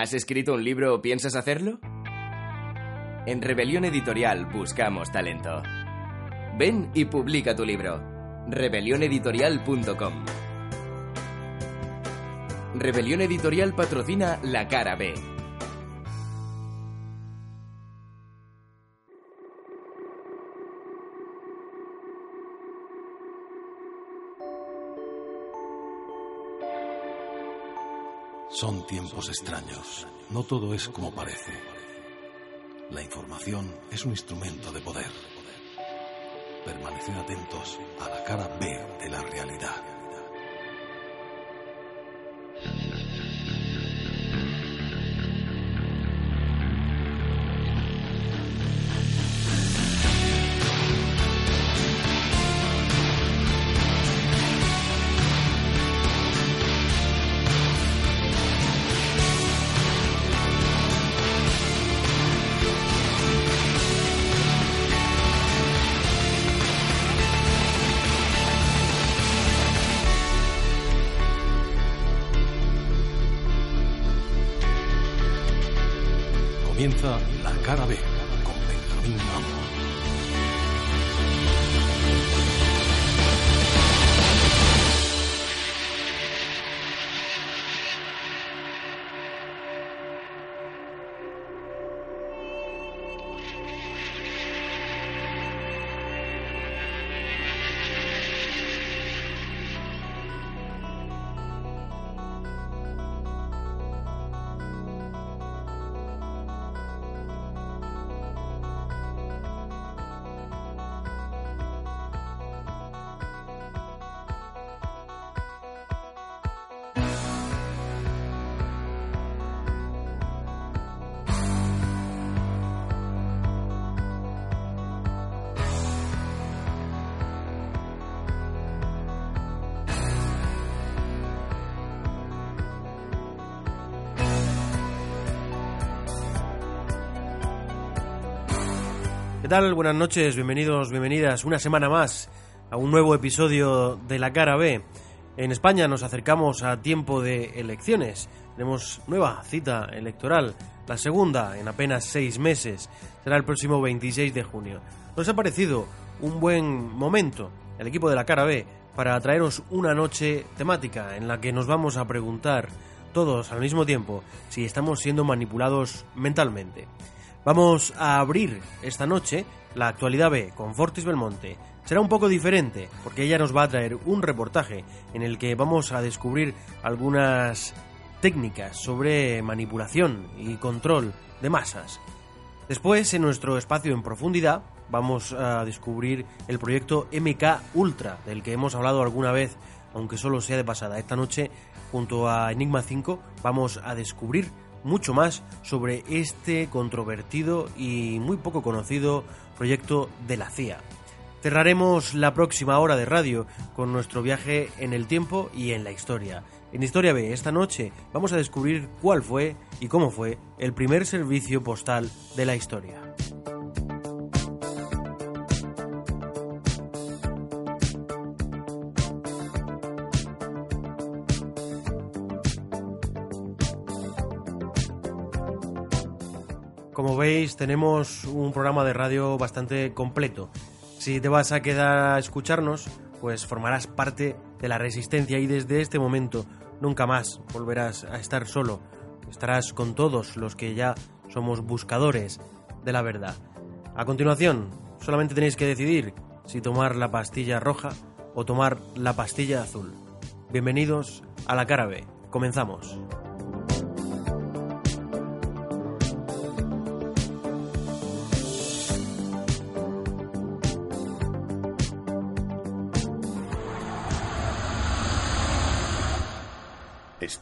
¿Has escrito un libro o piensas hacerlo? En Rebelión Editorial buscamos talento. Ven y publica tu libro. rebelioneditorial.com Rebelión Editorial patrocina La Cara B. Son tiempos extraños. No todo es como parece. La información es un instrumento de poder. Permaneced atentos a la cara B de la realidad. Comienza la ¿Qué tal? Buenas noches, bienvenidos, bienvenidas una semana más a un nuevo episodio de La Cara B. En España nos acercamos a tiempo de elecciones. Tenemos nueva cita electoral, la segunda en apenas seis meses. Será el próximo 26 de junio. Nos ha parecido un buen momento, el equipo de La Cara B, para traeros una noche temática en la que nos vamos a preguntar todos al mismo tiempo si estamos siendo manipulados mentalmente. Vamos a abrir esta noche la actualidad B con Fortis Belmonte. Será un poco diferente porque ella nos va a traer un reportaje en el que vamos a descubrir algunas técnicas sobre manipulación y control de masas. Después, en nuestro espacio en profundidad, vamos a descubrir el proyecto MK Ultra, del que hemos hablado alguna vez, aunque solo sea de pasada. Esta noche, junto a Enigma 5, vamos a descubrir mucho más sobre este controvertido y muy poco conocido proyecto de la CIA. Cerraremos la próxima hora de radio con nuestro viaje en el tiempo y en la historia. En Historia B, esta noche vamos a descubrir cuál fue y cómo fue el primer servicio postal de la historia. Tenemos un programa de radio bastante completo. Si te vas a quedar a escucharnos, pues formarás parte de la resistencia y desde este momento nunca más volverás a estar solo. Estarás con todos los que ya somos buscadores de la verdad. A continuación, solamente tenéis que decidir si tomar la pastilla roja o tomar la pastilla azul. Bienvenidos a la cara. Comenzamos.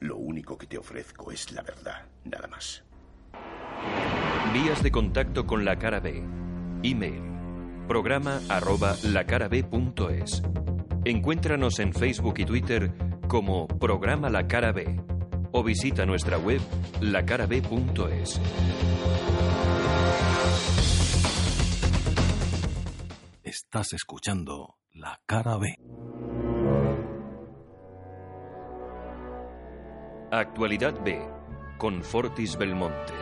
lo único que te ofrezco es la verdad, nada más. Vías de contacto con la cara B. Email. Programa arroba lacarabe.es. Encuéntranos en Facebook y Twitter como Programa La Cara B o visita nuestra web lacarabe.es. Estás escuchando La Cara B. Actualidad B con Fortis Belmonte.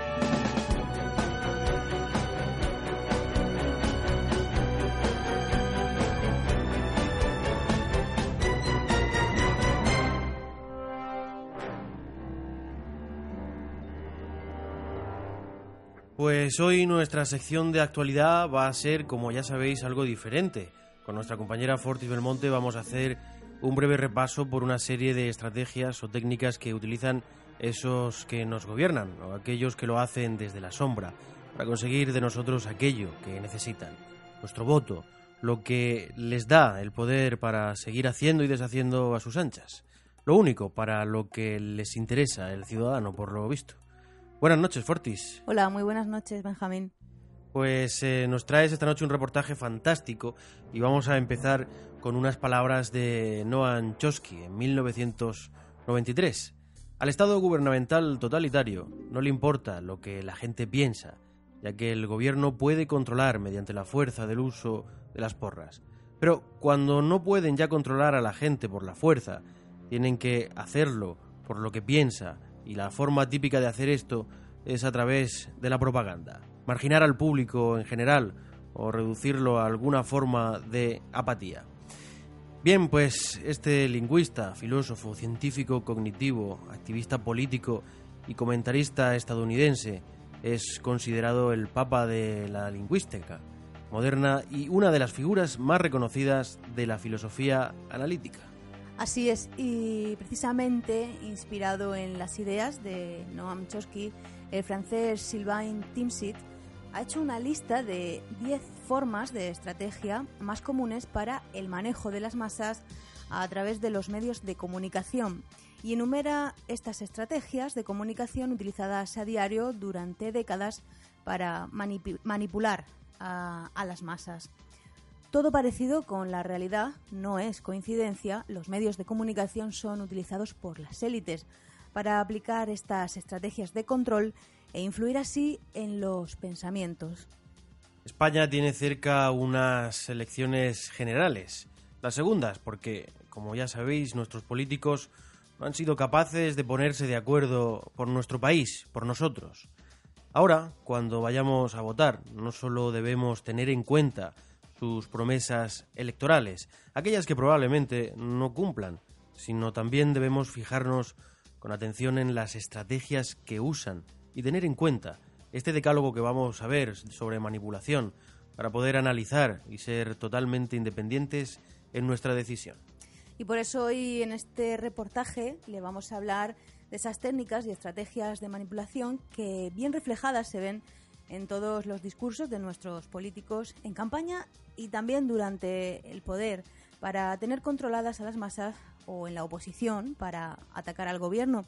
Pues hoy nuestra sección de actualidad va a ser, como ya sabéis, algo diferente. Con nuestra compañera Fortis Belmonte vamos a hacer un breve repaso por una serie de estrategias o técnicas que utilizan esos que nos gobiernan o aquellos que lo hacen desde la sombra para conseguir de nosotros aquello que necesitan, nuestro voto, lo que les da el poder para seguir haciendo y deshaciendo a sus anchas, lo único para lo que les interesa el ciudadano por lo visto. Buenas noches, Fortis. Hola, muy buenas noches, Benjamín. Pues eh, nos traes esta noche un reportaje fantástico y vamos a empezar con unas palabras de Noam Chomsky en 1993. Al Estado gubernamental totalitario no le importa lo que la gente piensa, ya que el gobierno puede controlar mediante la fuerza del uso de las porras. Pero cuando no pueden ya controlar a la gente por la fuerza, tienen que hacerlo por lo que piensa, y la forma típica de hacer esto es a través de la propaganda. Marginar al público en general o reducirlo a alguna forma de apatía. Bien, pues este lingüista, filósofo, científico cognitivo, activista político y comentarista estadounidense es considerado el papa de la lingüística moderna y una de las figuras más reconocidas de la filosofía analítica. Así es, y precisamente inspirado en las ideas de Noam Chomsky, el francés Sylvain Timsit ha hecho una lista de 10 formas de estrategia más comunes para el manejo de las masas a través de los medios de comunicación y enumera estas estrategias de comunicación utilizadas a diario durante décadas para manipular a, a las masas. Todo parecido con la realidad no es coincidencia, los medios de comunicación son utilizados por las élites para aplicar estas estrategias de control e influir así en los pensamientos. España tiene cerca unas elecciones generales, las segundas, porque, como ya sabéis, nuestros políticos no han sido capaces de ponerse de acuerdo por nuestro país, por nosotros. Ahora, cuando vayamos a votar, no solo debemos tener en cuenta sus promesas electorales, aquellas que probablemente no cumplan, sino también debemos fijarnos con atención en las estrategias que usan y tener en cuenta este decálogo que vamos a ver sobre manipulación para poder analizar y ser totalmente independientes en nuestra decisión. Y por eso hoy en este reportaje le vamos a hablar de esas técnicas y estrategias de manipulación que bien reflejadas se ven en todos los discursos de nuestros políticos en campaña y también durante el poder para tener controladas a las masas o en la oposición para atacar al gobierno.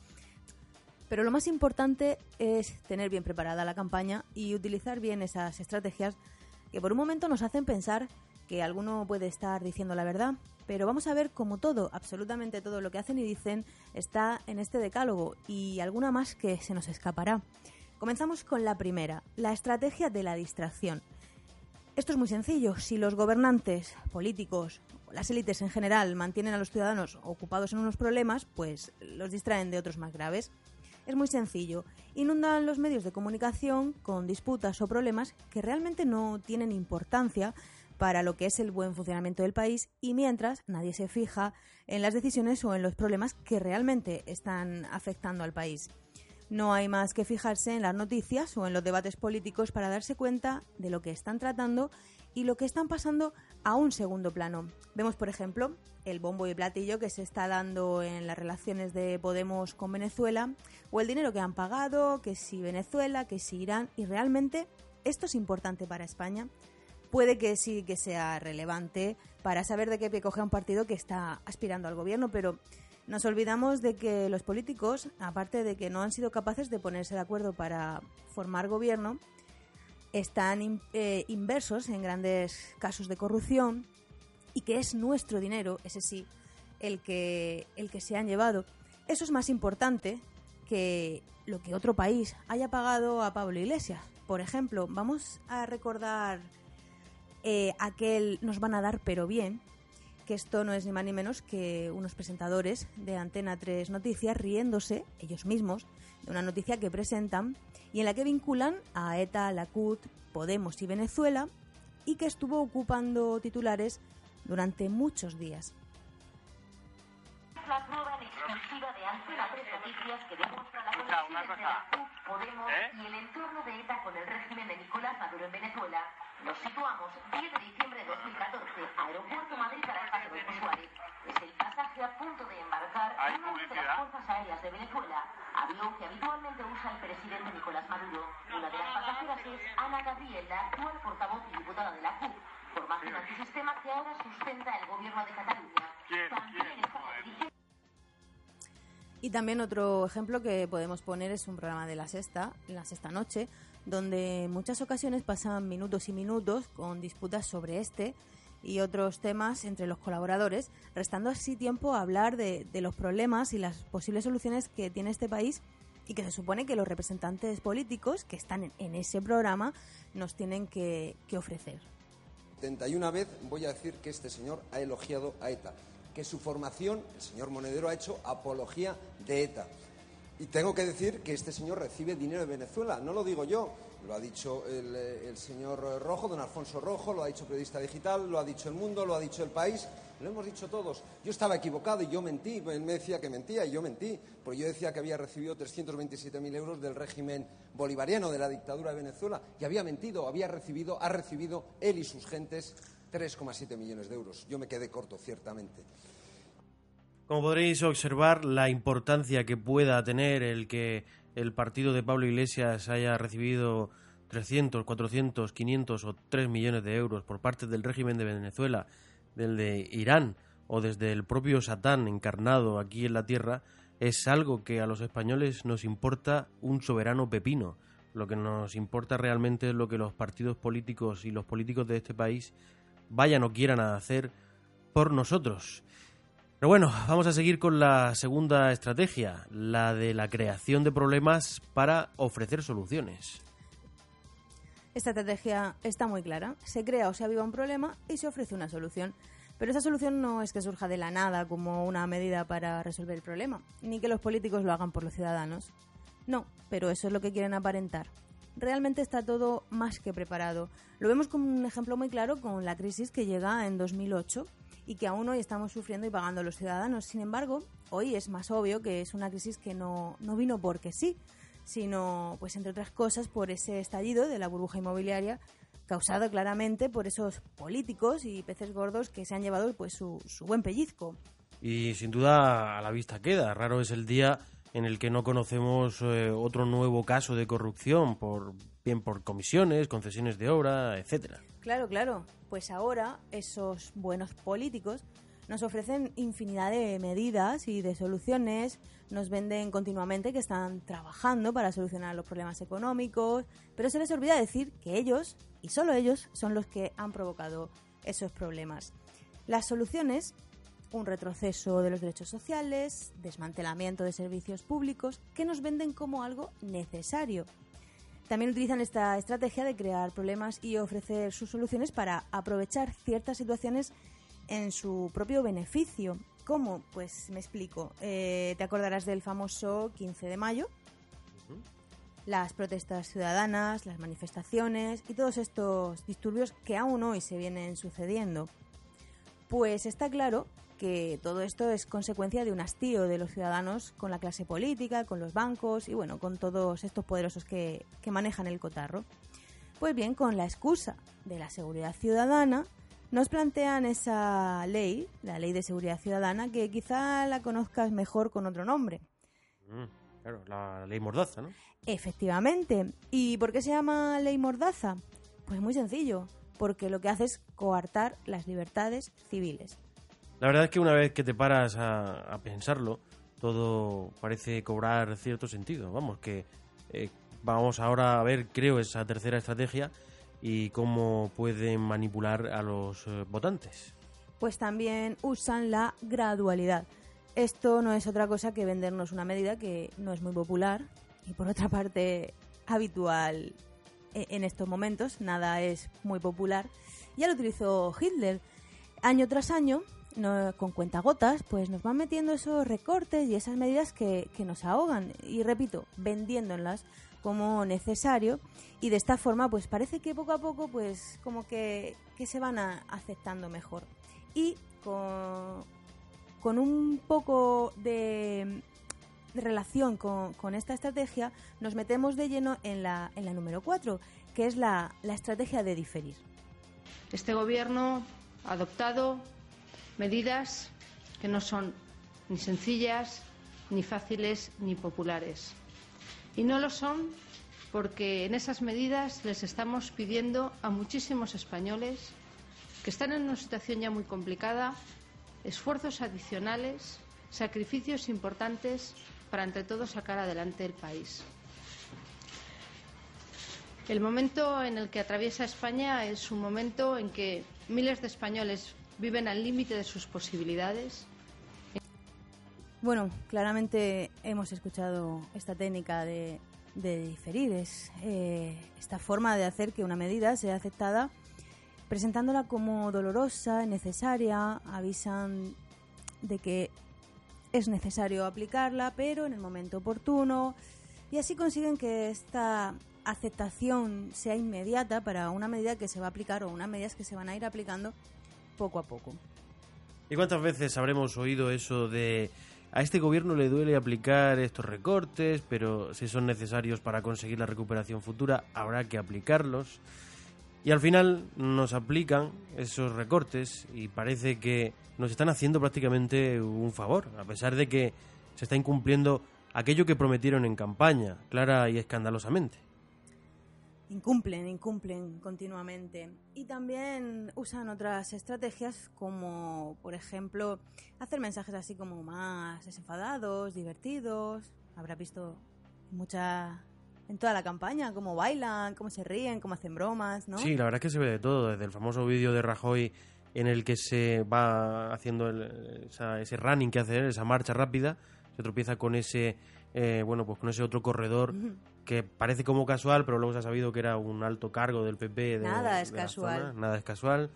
Pero lo más importante es tener bien preparada la campaña y utilizar bien esas estrategias que por un momento nos hacen pensar que alguno puede estar diciendo la verdad, pero vamos a ver cómo todo, absolutamente todo lo que hacen y dicen está en este decálogo y alguna más que se nos escapará. Comenzamos con la primera, la estrategia de la distracción. Esto es muy sencillo. Si los gobernantes, políticos, las élites en general mantienen a los ciudadanos ocupados en unos problemas, pues los distraen de otros más graves. Es muy sencillo. Inundan los medios de comunicación con disputas o problemas que realmente no tienen importancia para lo que es el buen funcionamiento del país y mientras nadie se fija en las decisiones o en los problemas que realmente están afectando al país. No hay más que fijarse en las noticias o en los debates políticos para darse cuenta de lo que están tratando y lo que están pasando a un segundo plano. Vemos, por ejemplo, el bombo y platillo que se está dando en las relaciones de Podemos con Venezuela o el dinero que han pagado, que si Venezuela, que si Irán y realmente esto es importante para España. Puede que sí que sea relevante para saber de qué pie coge un partido que está aspirando al gobierno, pero nos olvidamos de que los políticos, aparte de que no han sido capaces de ponerse de acuerdo para formar gobierno, están eh, inversos en grandes casos de corrupción y que es nuestro dinero, ese sí, el que, el que se han llevado. Eso es más importante que lo que otro país haya pagado a Pablo Iglesias. Por ejemplo, vamos a recordar eh, aquel Nos van a dar pero bien, que esto no es ni más ni menos que unos presentadores de Antena 3 Noticias riéndose, ellos mismos, una noticia que presentan y en la que vinculan a ETA, la CUT, Podemos y Venezuela y que estuvo ocupando titulares durante muchos días. La en exclusiva de Antena 3 Noticias que demuestra la conexión entre la CUP, Podemos y el entorno de ETA con el régimen de Nicolás Maduro en Venezuela. Nos situamos 10 de diciembre de 2014, Aeropuerto Madrid Caracas Rodolfo Suárez. Es el pasaje a punto de embarcar una de las fuerzas aéreas de Venezuela, avión que habitualmente usa el presidente Nicolás Maduro. Una de las pasajeras es Ana Gabriel, la actual portavoz y diputada de la CUP, formación antisistema que ahora sustenta el gobierno de Cataluña. También está dirigiendo Y también otro ejemplo que podemos poner es un programa de la sexta, la sexta noche, donde en muchas ocasiones pasan minutos y minutos con disputas sobre este y otros temas entre los colaboradores, restando así tiempo a hablar de, de los problemas y las posibles soluciones que tiene este país y que se supone que los representantes políticos que están en, en ese programa nos tienen que, que ofrecer. 71 vez voy a decir que este señor ha elogiado a ETA, que su formación, el señor Monedero, ha hecho apología de ETA. Y tengo que decir que este señor recibe dinero de Venezuela, no lo digo yo, lo ha dicho el, eh, señor Rojo, don Alfonso Rojo, lo ha dicho Periodista Digital, lo ha dicho El Mundo, lo ha dicho El País, lo hemos dicho todos. Yo estaba equivocado y yo mentí, él me decía que mentía y yo mentí, porque yo decía que había recibido 327.000 euros del régimen bolivariano, de la dictadura de Venezuela, y había mentido, había recibido, ha recibido él y sus gentes 3,7 millones de euros. Yo me quedé corto, ciertamente. Como podréis observar, la importancia que pueda tener el que el partido de Pablo Iglesias haya recibido 300, 400, 500 o 3 millones de euros por parte del régimen de Venezuela, del de Irán o desde el propio Satán encarnado aquí en la tierra, es algo que a los españoles nos importa un soberano pepino. Lo que nos importa realmente es lo que los partidos políticos y los políticos de este país vayan o quieran a hacer por nosotros. Pero bueno, vamos a seguir con la segunda estrategia, la de la creación de problemas para ofrecer soluciones. Esta estrategia está muy clara. Se crea o se aviva un problema y se ofrece una solución. Pero esa solución no es que surja de la nada como una medida para resolver el problema, ni que los políticos lo hagan por los ciudadanos. No, pero eso es lo que quieren aparentar. Realmente está todo más que preparado. Lo vemos como un ejemplo muy claro con la crisis que llega en 2008 y que aún hoy estamos sufriendo y pagando los ciudadanos. Sin embargo, hoy es más obvio que es una crisis que no, no vino porque sí, sino, pues entre otras cosas, por ese estallido de la burbuja inmobiliaria causado claramente por esos políticos y peces gordos que se han llevado pues su, su buen pellizco. Y sin duda a la vista queda. Raro es el día en el que no conocemos eh, otro nuevo caso de corrupción, por, bien por comisiones, concesiones de obra, etcétera. Claro, claro. Pues ahora esos buenos políticos nos ofrecen infinidad de medidas y de soluciones, nos venden continuamente que están trabajando para solucionar los problemas económicos, pero se les olvida decir que ellos, y solo ellos, son los que han provocado esos problemas. Las soluciones, un retroceso de los derechos sociales, desmantelamiento de servicios públicos, que nos venden como algo necesario. También utilizan esta estrategia de crear problemas y ofrecer sus soluciones para aprovechar ciertas situaciones en su propio beneficio. ¿Cómo? Pues me explico. Eh, Te acordarás del famoso 15 de mayo, las protestas ciudadanas, las manifestaciones y todos estos disturbios que aún hoy se vienen sucediendo. Pues está claro que todo esto es consecuencia de un hastío de los ciudadanos con la clase política, con los bancos y bueno, con todos estos poderosos que, que manejan el cotarro. Pues bien, con la excusa de la seguridad ciudadana, nos plantean esa ley, la ley de seguridad ciudadana, que quizá la conozcas mejor con otro nombre. Mm, claro, la ley Mordaza, ¿no? Efectivamente. ¿Y por qué se llama ley Mordaza? Pues muy sencillo, porque lo que hace es coartar las libertades civiles. La verdad es que una vez que te paras a, pensarlo, todo parece cobrar cierto sentido. Vamos, que eh, vamos ahora a ver, creo, esa tercera estrategia y cómo pueden manipular a los eh, votantes. Pues también usan la gradualidad. Esto no es otra cosa que vendernos una medida que no es muy popular y por otra parte habitual e- en estos momentos. Nada es muy popular. Ya lo utilizó Hitler. Año tras año, no, con cuentagotas, pues nos van metiendo esos recortes y esas medidas que, nos ahogan. Y repito, vendiéndolas como necesario. Y de esta forma pues parece que poco a poco pues como que, que se van aceptando mejor. Y con, un poco de, relación con, con esta estrategia nos metemos de lleno en la, en la número 4 que es la, la estrategia de diferir. Este Gobierno ha adoptado medidas que no son ni sencillas, ni fáciles, ni populares. Y no lo son porque en esas medidas les estamos pidiendo a muchísimos españoles que están en una situación ya muy complicada esfuerzos adicionales, sacrificios importantes para entre todos sacar adelante el país. El momento en el que atraviesa España es un momento en que miles de españoles viven al límite de sus posibilidades. Bueno, claramente hemos escuchado esta técnica de, de diferir, es eh, esta forma de hacer que una medida sea aceptada presentándola como dolorosa, necesaria, avisan de que es necesario aplicarla, pero en el momento oportuno, y así consiguen que esta aceptación sea inmediata para una medida que se va a aplicar o unas medidas que se van a ir aplicando poco a poco. ¿Y cuántas veces habremos oído eso de a este gobierno le duele aplicar estos recortes, pero si son necesarios para conseguir la recuperación futura, habrá que aplicarlos? Y al final nos aplican esos recortes y parece que nos están haciendo prácticamente un favor, a pesar de que se está incumpliendo aquello que prometieron en campaña, clara y escandalosamente. Incumplen, incumplen continuamente. Y también usan otras estrategias como, por ejemplo, hacer mensajes así como más desenfadados, divertidos. Habrá visto mucha en toda la campaña cómo bailan, cómo se ríen, cómo hacen bromas, ¿no? Sí, la verdad es que se ve de todo, desde el famoso vídeo de Rajoy en el que se va haciendo el- esa- ese running que hace esa marcha rápida, se tropieza con ese, eh, bueno, pues con ese otro corredor. Que parece como casual, pero luego se ha sabido que era un alto cargo del PP. De, Nada es de casual. zona, Nada es casual.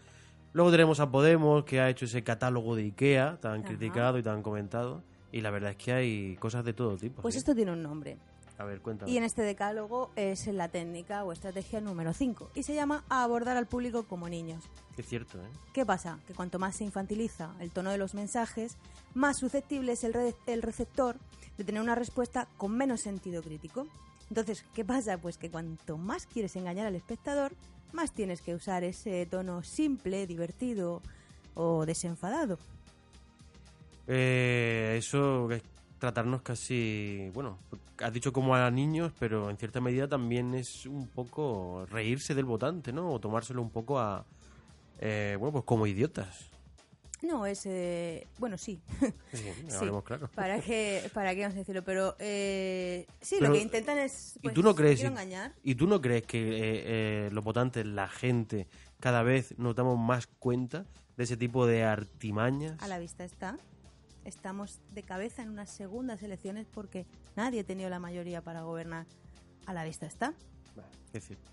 Luego tenemos a Podemos, que ha hecho ese catálogo de Ikea, tan Ajá. criticado y tan comentado. Y la verdad es que hay cosas de todo tipo. Pues ¿sí? esto tiene un nombre. A ver, cuéntame. Y en este decálogo es la técnica o estrategia número 5 y se llama abordar al público como niños. Es cierto, ¿eh? ¿Qué pasa? Que cuanto más se infantiliza el tono de los mensajes, más susceptible es el, re- el receptor de tener una respuesta con menos sentido crítico. Entonces, ¿qué pasa? Pues que cuanto más quieres engañar al espectador, más tienes que usar ese tono simple, divertido o desenfadado. Eh, eso es tratarnos casi, bueno, has dicho como a niños, pero en cierta medida también es un poco reírse del votante, ¿no? O tomárselo un poco a, eh, bueno, pues como idiotas. No, es... eh, bueno, sí. Sí, claro. ¿Para qué, para qué vamos a decirlo? Pero eh, sí, Pero, lo que intentan es... ¿Y pues, tú no crees, y, engañar. y tú no crees que eh, eh, los votantes, la gente, cada vez nos damos más cuenta de ese tipo de artimañas? A la vista está. Estamos de cabeza en unas segundas elecciones porque nadie ha tenido la mayoría para gobernar. A la vista está. Es cierto.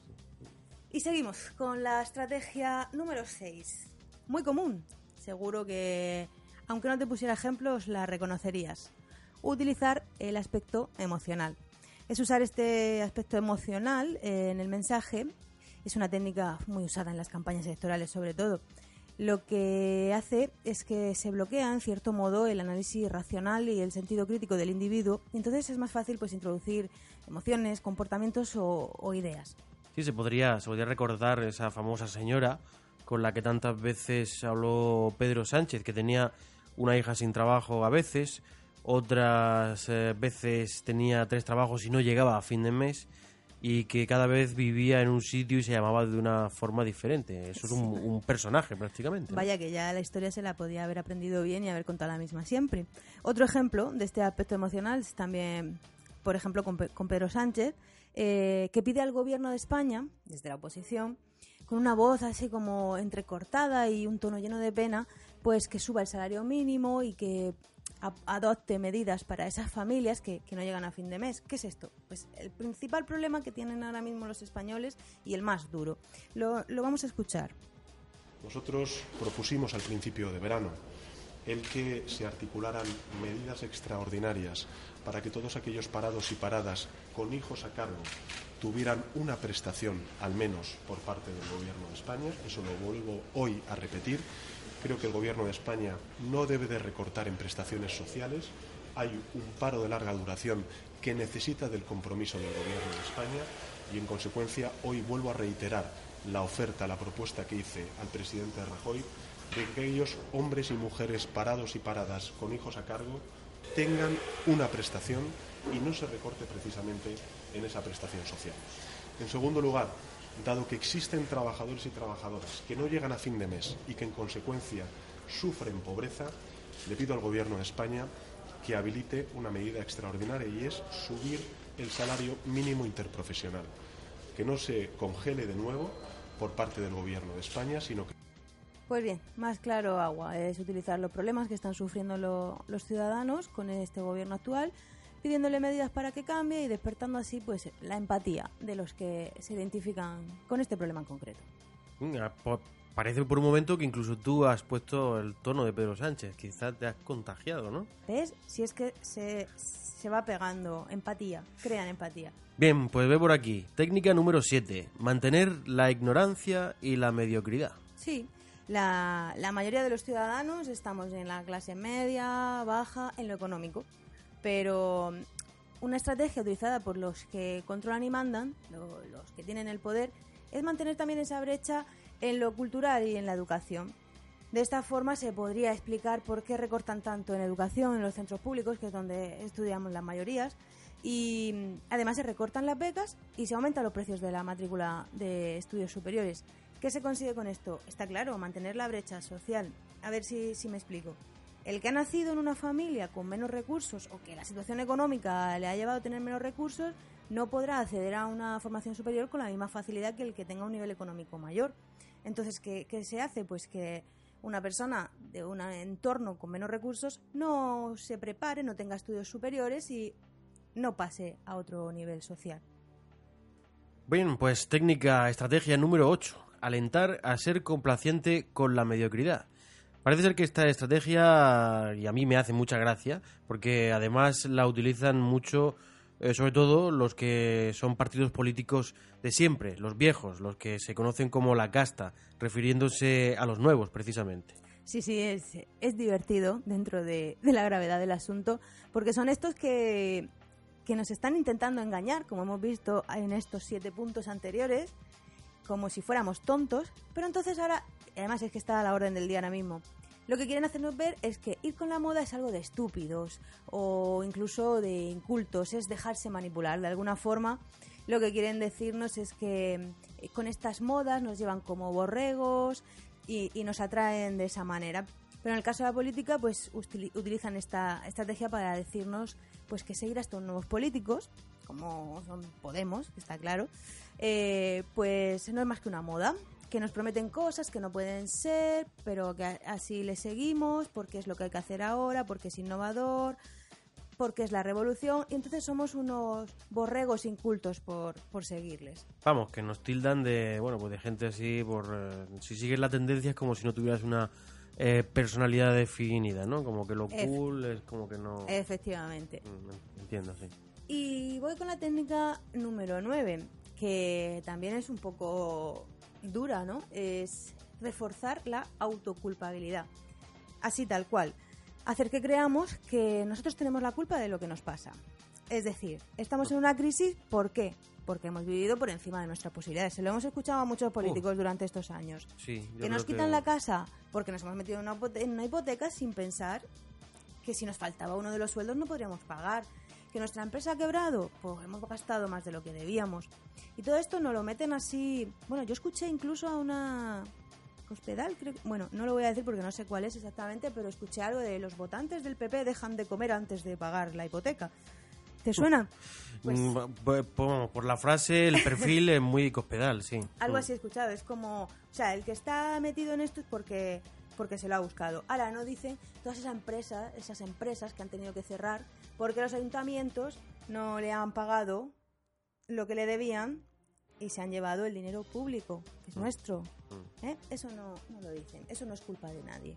Y seguimos con la estrategia número 6. Muy común. Seguro que, aunque no te pusiera ejemplos, la reconocerías. Utilizar el aspecto emocional. Es usar este aspecto emocional eh, en el mensaje. Es una técnica muy usada en las campañas electorales, sobre todo. lo que hace es que se bloquea en cierto modo el análisis racional y el sentido crítico del individuo y entonces es más fácil pues introducir emociones, comportamientos o, o ideas. Sí, se podría, se podría recordar esa famosa señora con la que tantas veces habló Pedro Sánchez, que tenía una hija sin trabajo a veces, otras eh, veces tenía tres trabajos y no llegaba a fin de mes y que cada vez vivía en un sitio y se llamaba de una forma diferente. Eso es un, un personaje prácticamente. ¿no? Vaya que ya la historia se la podía haber aprendido bien y haber contado la misma siempre. Otro ejemplo de este aspecto emocional es también, por ejemplo, con, con Pedro Sánchez, eh, que pide al gobierno de España, desde la oposición, con una voz así como entrecortada y un tono lleno de pena, pues que suba el salario mínimo y que adopte medidas para esas familias que, no llegan a fin de mes. ¿Qué es esto? Pues el principal problema que tienen ahora mismo los españoles y el más duro. Lo vamos a escuchar. Nosotros propusimos al principio de verano el que se articularan medidas extraordinarias para que todos aquellos parados y paradas con hijos a cargo tuvieran una prestación, al menos por parte del Gobierno de España. Eso lo vuelvo hoy a repetir. Creo que el Gobierno de España no debe de recortar en prestaciones sociales. Hay un paro de larga duración que necesita del compromiso del Gobierno de España y, en consecuencia, hoy vuelvo a reiterar la oferta, la propuesta que hice al presidente Rajoy de que aquellos hombres y mujeres parados y paradas con hijos a cargo tengan una prestación y no se recorte precisamente en esa prestación social. En segundo lugar, dado que existen trabajadores y trabajadoras que no llegan a fin de mes y que en consecuencia sufren pobreza, le pido al Gobierno de España que habilite una medida extraordinaria y es subir el salario mínimo interprofesional, que no se congele de nuevo por parte del Gobierno de España, sino que Pues bien, más claro agua es utilizar los problemas que están sufriendo lo- los ciudadanos con este gobierno actual, pidiéndole medidas para que cambie y despertando así pues la empatía de los que se identifican con este problema en concreto. Mm, ah, Parece por un momento que incluso tú has puesto el tono de Pedro Sánchez. Quizás te has contagiado, ¿no? ¿Ves? Si es que se, se va pegando empatía, crean empatía. Bien, pues ve por aquí. Técnica número 7. Mantener la ignorancia y la mediocridad. Sí, la, la mayoría de los ciudadanos estamos en la clase media, baja, en lo económico. Pero mm, una estrategia utilizada por los que controlan y mandan, lo- los que tienen el poder, es mantener también esa brecha en lo cultural y en la educación. De esta forma se podría explicar por qué recortan tanto en educación, en los centros públicos, que es donde estudiamos las mayorías, y mm, además se recortan las becas y se aumentan los precios de la matrícula de estudios superiores. ¿Qué se consigue con esto? Está claro, mantener la brecha social. A ver si, si me explico. El que ha nacido en una familia con menos recursos o que la situación económica le ha llevado a tener menos recursos no podrá acceder a una formación superior con la misma facilidad que el que tenga un nivel económico mayor. Entonces, ¿qué, se hace? Pues que una persona de un entorno con menos recursos no se prepare, no tenga estudios superiores y no pase a otro nivel social. Bien, pues técnica, estrategia número 8. Alentar a ser complaciente con la mediocridad. Parece ser que esta estrategia, y a mí me hace mucha gracia, porque además la utilizan mucho, eh, sobre todo los que son partidos políticos de siempre, los viejos, los que se conocen como la casta, refiriéndose a los nuevos precisamente. Sí, sí, es, es divertido dentro de, de la gravedad del asunto, porque son estos que, que nos están intentando engañar, como hemos visto en estos siete puntos anteriores, como si fuéramos tontos, pero entonces ahora, además es que está a la orden del día ahora mismo, lo que quieren hacernos ver es que ir con la moda es algo de estúpidos o incluso de incultos, es dejarse manipular de alguna forma. Lo que quieren decirnos es que eh, con estas modas nos llevan como borregos y, y nos atraen de esa manera. Pero en el caso de la política, pues utili- utilizan esta estrategia para decirnos pues que seguir a estos nuevos políticos, como son Podemos, está claro, eh, pues no es más que una moda, que nos prometen cosas que no pueden ser, pero que así le seguimos, porque es lo que hay que hacer ahora, porque es innovador, porque es la revolución, y entonces somos unos borregos incultos por, por seguirles. Vamos, que nos tildan de, bueno, pues de gente así, por eh, si sigues la tendencia es como si no tuvieras una eh, personalidad definida, ¿no? Como que lo cool es como que no... Efectivamente. Mm, Entiendo, sí. Y voy con la técnica número 9, que también es un poco dura, ¿no? Es reforzar la autoculpabilidad. Así tal cual. Hacer que creamos que nosotros tenemos la culpa de lo que nos pasa. Es decir, estamos en una crisis, ¿por qué? Porque hemos vivido por encima de nuestras posibilidades. Se lo hemos escuchado a muchos políticos durante estos años. Sí, que nos quitan que- la casa porque nos hemos metido en una, hipote- en una hipoteca sin pensar que si nos faltaba uno de los sueldos no podríamos pagar. Que nuestra empresa ha quebrado, pues hemos gastado más de lo que debíamos. Y todo esto nos lo meten así. Bueno, yo escuché incluso a una hospedal, creo. Bueno, no lo voy a decir porque no sé cuál es exactamente, pero escuché algo de los votantes del PP dejan de comer antes de pagar la hipoteca. ¿Te suena? Pues Mm, por la frase, el perfil es muy cospedal, sí. algo así he escuchado. Es como, o sea, el que está metido en esto es porque porque se lo ha buscado. Ahora no dicen todas esas empresas, esas empresas que han tenido que cerrar porque los ayuntamientos no le han pagado lo que le debían y se han llevado el dinero público, que es nuestro. ¿Eh? Eso no, no lo dicen. Eso no es culpa de nadie.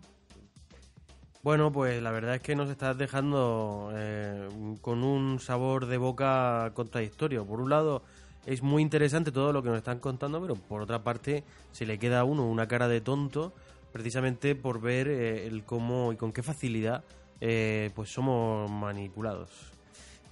Bueno, pues la verdad es que nos estás dejando eh, con un sabor de boca contradictorio. Por un lado, es muy interesante todo lo que nos están contando, pero por otra parte, se le queda a uno una cara de tonto precisamente por ver eh, el cómo y con qué facilidad eh, pues somos manipulados.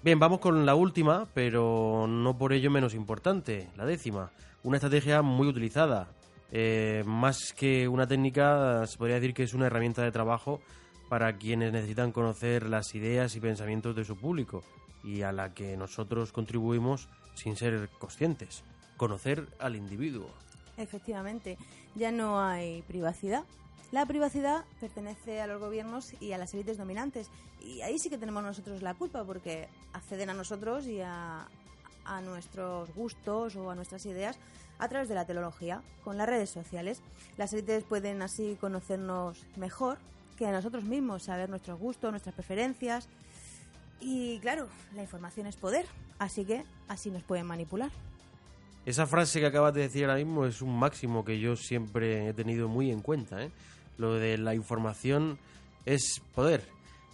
Bien, vamos con la última, pero no por ello menos importante, la décima. Una estrategia muy utilizada. Eh, más que una técnica, se podría decir que es una herramienta de trabajo para quienes necesitan conocer las ideas y pensamientos de su público y a la que nosotros contribuimos sin ser conscientes. Conocer al individuo. Efectivamente, ya no hay privacidad. La privacidad pertenece a los gobiernos y a las élites dominantes. Y ahí sí que tenemos nosotros la culpa porque acceden a nosotros y a, a nuestros gustos o a nuestras ideas a través de la tecnología, con las redes sociales. Las élites pueden así conocernos mejor que a nosotros mismos, saber nuestros gustos, nuestras preferencias. Y claro, la información es poder, así que así nos pueden manipular. Esa frase que acabas de decir ahora mismo es un máximo que yo siempre he tenido muy en cuenta. ¿eh? Lo de la información es poder.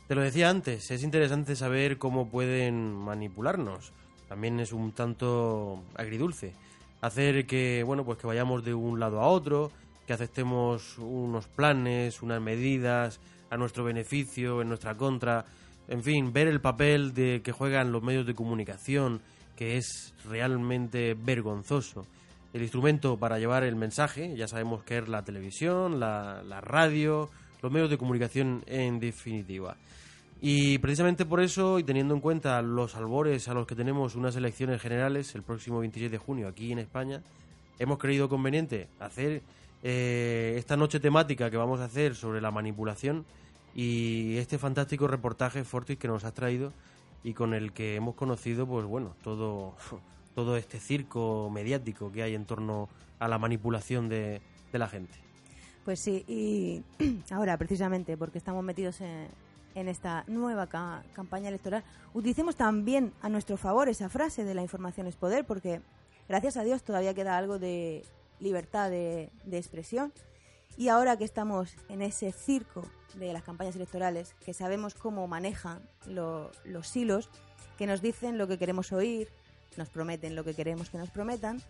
Te lo decía antes, es interesante saber cómo pueden manipularnos. También es un tanto agridulce. Hacer que, bueno, pues que vayamos de un lado a otro, que aceptemos unos planes, unas medidas a nuestro beneficio, en nuestra contra. En fin, ver el papel de que juegan los medios de comunicación, que es realmente vergonzoso. El instrumento para llevar el mensaje, ya sabemos que es la televisión, la, radio, los medios de comunicación en definitiva. Y precisamente por eso, y teniendo en cuenta los albores a los que tenemos unas elecciones generales el próximo 26 de junio aquí en España, hemos creído conveniente hacer eh, esta noche temática que vamos a hacer sobre la manipulación y este fantástico reportaje Fortis que nos has traído y con el que hemos conocido, pues bueno, todo, todo este circo mediático que hay en torno a la manipulación de, de la gente. Pues sí, y ahora precisamente porque estamos metidos en, en esta nueva ca- campaña electoral, utilicemos también a nuestro favor esa frase de la información es poder, porque gracias a Dios todavía queda algo de libertad de, de expresión. Y ahora que estamos en ese circo de las campañas electorales, que sabemos cómo manejan lo- los hilos, que nos dicen lo que queremos oír, nos prometen lo que queremos que nos prometan,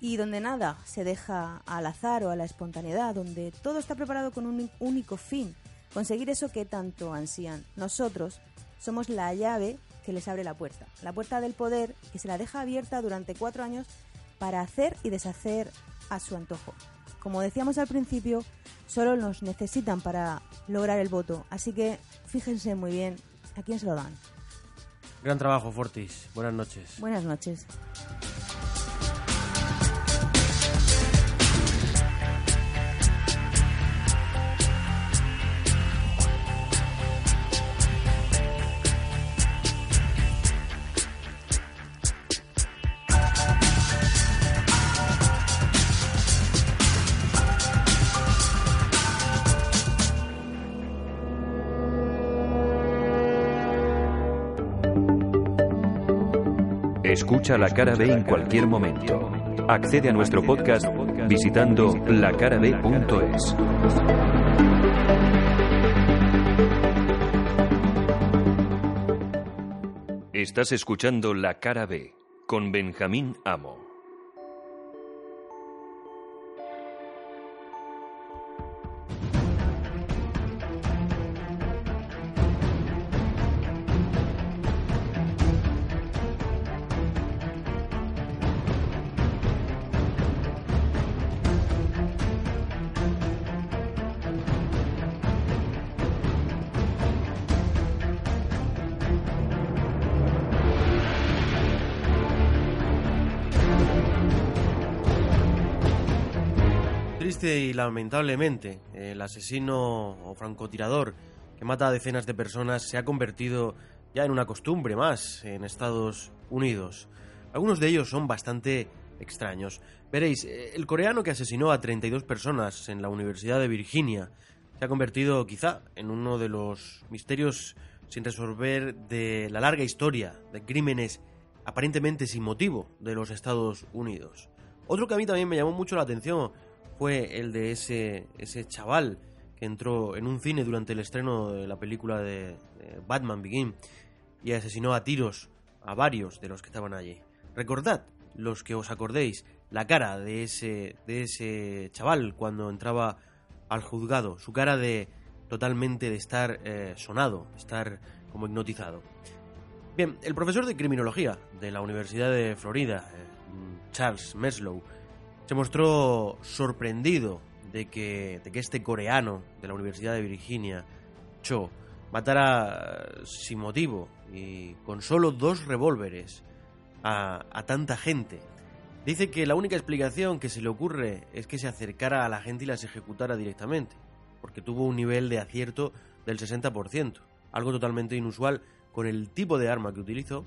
y donde nada se deja al azar o a la espontaneidad, donde todo está preparado con un único fin, conseguir eso que tanto ansían. Nosotros somos la llave que les abre la puerta, la puerta del poder que se la deja abierta durante cuatro años para hacer y deshacer a su antojo. Como decíamos al principio, solo nos necesitan para lograr el voto, así que fíjense muy bien a quién se lo dan. Gran trabajo, Fortis. Buenas noches. Buenas noches. La cara B en cualquier momento. Accede a nuestro podcast visitando lacarab.es. Estás escuchando La Cara B con Benjamín Amo. Lamentablemente, el asesino o francotirador que mata a decenas de personas se ha convertido ya en una costumbre más en Estados Unidos. Algunos de ellos son bastante extraños. Veréis, el coreano que asesinó a 32 personas en la Universidad de Virginia se ha convertido quizá en uno de los misterios sin resolver de la larga historia de crímenes aparentemente sin motivo de los Estados Unidos. Otro que a mí también me llamó mucho la atención fue el de ese, ese chaval que entró en un cine durante el estreno de la película de, Batman Begin y asesinó a tiros a varios de los que estaban allí. Recordad, los que os acordéis, la cara de ese, de ese chaval cuando entraba al juzgado, su cara de totalmente de estar eh, sonado, estar como hipnotizado. Bien, el profesor de criminología de la Universidad de Florida, eh, Charles Meslow, se mostró sorprendido de que, de que este coreano de la Universidad de Virginia, Cho, matara sin motivo y con solo dos revólveres a, a tanta gente. Dice que la única explicación que se le ocurre es que se acercara a la gente y las ejecutara directamente, porque tuvo un nivel de acierto del 60%, algo totalmente inusual con el tipo de arma que utilizó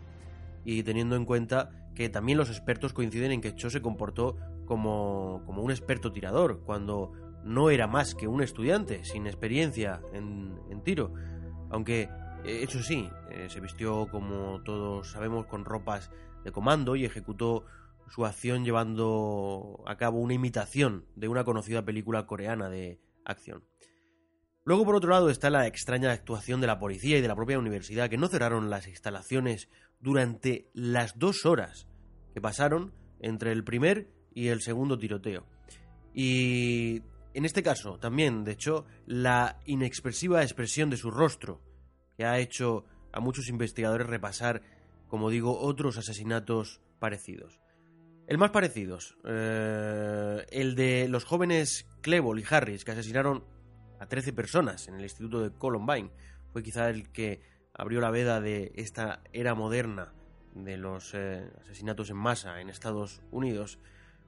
y teniendo en cuenta que también los expertos coinciden en que Cho se comportó como, como un experto tirador, cuando no era más que un estudiante sin experiencia en, tiro. Aunque, eh, eso sí, eh, se vistió como todos sabemos con ropas de comando y ejecutó su acción llevando a cabo una imitación de una conocida película coreana de acción. Luego, por otro lado, está la extraña actuación de la policía y de la propia universidad, que no cerraron las instalaciones durante las dos horas que pasaron entre el primer y el segundo tiroteo. Y en este caso, también, de hecho, la inexpresiva expresión de su rostro, que ha hecho a muchos investigadores repasar, como digo, otros asesinatos parecidos. El más parecidos, eh, el de los jóvenes Clebol y Harris, que asesinaron a 13 personas en el instituto de Columbine. Fue quizá el que abrió la veda de esta era moderna de los eh, asesinatos en masa en Estados Unidos.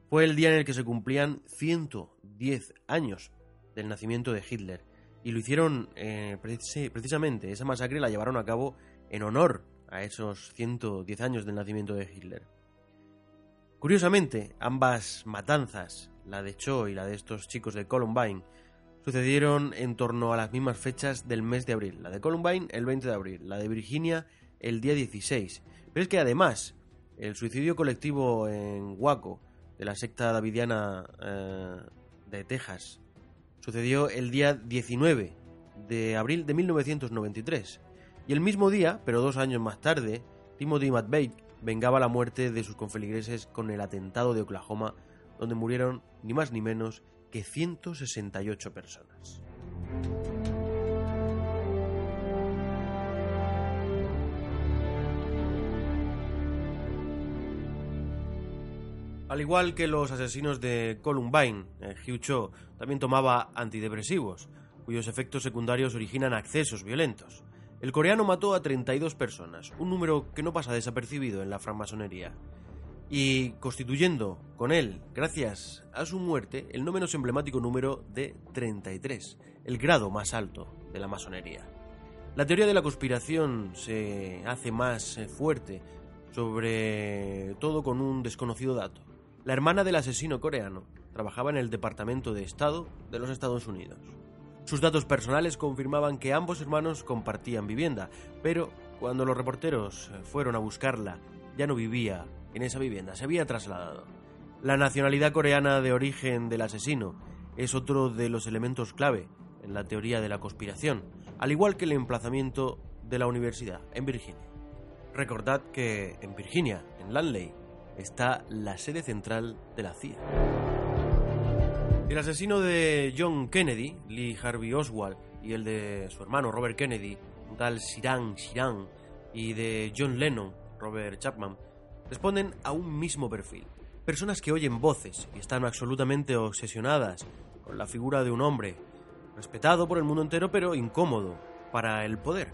Fue el día en el que se cumplían 110 años del nacimiento de Hitler. Y lo hicieron eh, precisamente, esa masacre la llevaron a cabo en honor a esos 110 años del nacimiento de Hitler. Curiosamente, ambas matanzas, la de Cho y la de estos chicos de Columbine, sucedieron en torno a las mismas fechas del mes de abril. La de Columbine el 20 de abril, la de Virginia el día 16. Pero es que además, el suicidio colectivo en Waco, de la secta davidiana eh, de Texas, sucedió el día 19 de abril de 1993. Y el mismo día, pero dos años más tarde, Timothy McVeigh vengaba la muerte de sus confeligreses con el atentado de Oklahoma, donde murieron ni más ni menos que 168 personas. Al igual que los asesinos de Columbine, eh, Hugh Cho también tomaba antidepresivos, cuyos efectos secundarios originan accesos violentos. El coreano mató a 32 personas, un número que no pasa desapercibido en la francmasonería y constituyendo con él, gracias a su muerte, el no menos emblemático número de 33, el grado más alto de la masonería. La teoría de la conspiración se hace más eh, fuerte, sobre todo con un desconocido dato. La hermana del asesino coreano trabajaba en el Departamento de Estado de los Estados Unidos. Sus datos personales confirmaban que ambos hermanos compartían vivienda, pero cuando los reporteros eh, fueron a buscarla, ya no vivía en esa vivienda, se había trasladado. La nacionalidad coreana de origen del asesino es otro de los elementos clave en la teoría de la conspiración, al igual que el emplazamiento de la universidad en Virginia. Recordad que en Virginia, en Lanley, está la sede central de la CIA. El asesino de John Kennedy, Lee Harvey Oswald, y el de su hermano Robert Kennedy, un tal Siran Siran, y de John Lennon, Robert Chapman, responden a un mismo perfil. Personas que oyen voces y están absolutamente obsesionadas con la figura de un hombre, respetado por el mundo entero pero incómodo para el poder.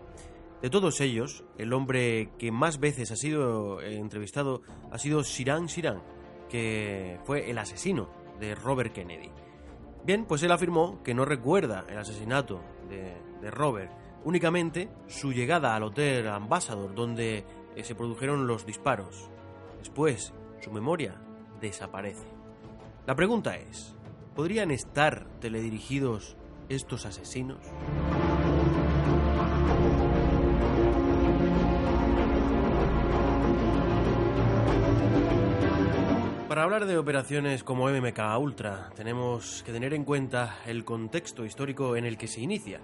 De todos ellos, el hombre que más veces ha sido eh, entrevistado ha sido Shiran Shiran, que fue el asesino de Robert Kennedy. Bien, pues él afirmó que no recuerda el asesinato de, Robert, únicamente su llegada al Hotel Ambassador, donde eh, se produjeron los disparos. Después, su memoria desaparece. La pregunta es, ¿podrían estar teledirigidos estos asesinos? Para hablar de operaciones como MMK Ultra, tenemos que tener en cuenta el contexto histórico en el que se inicia.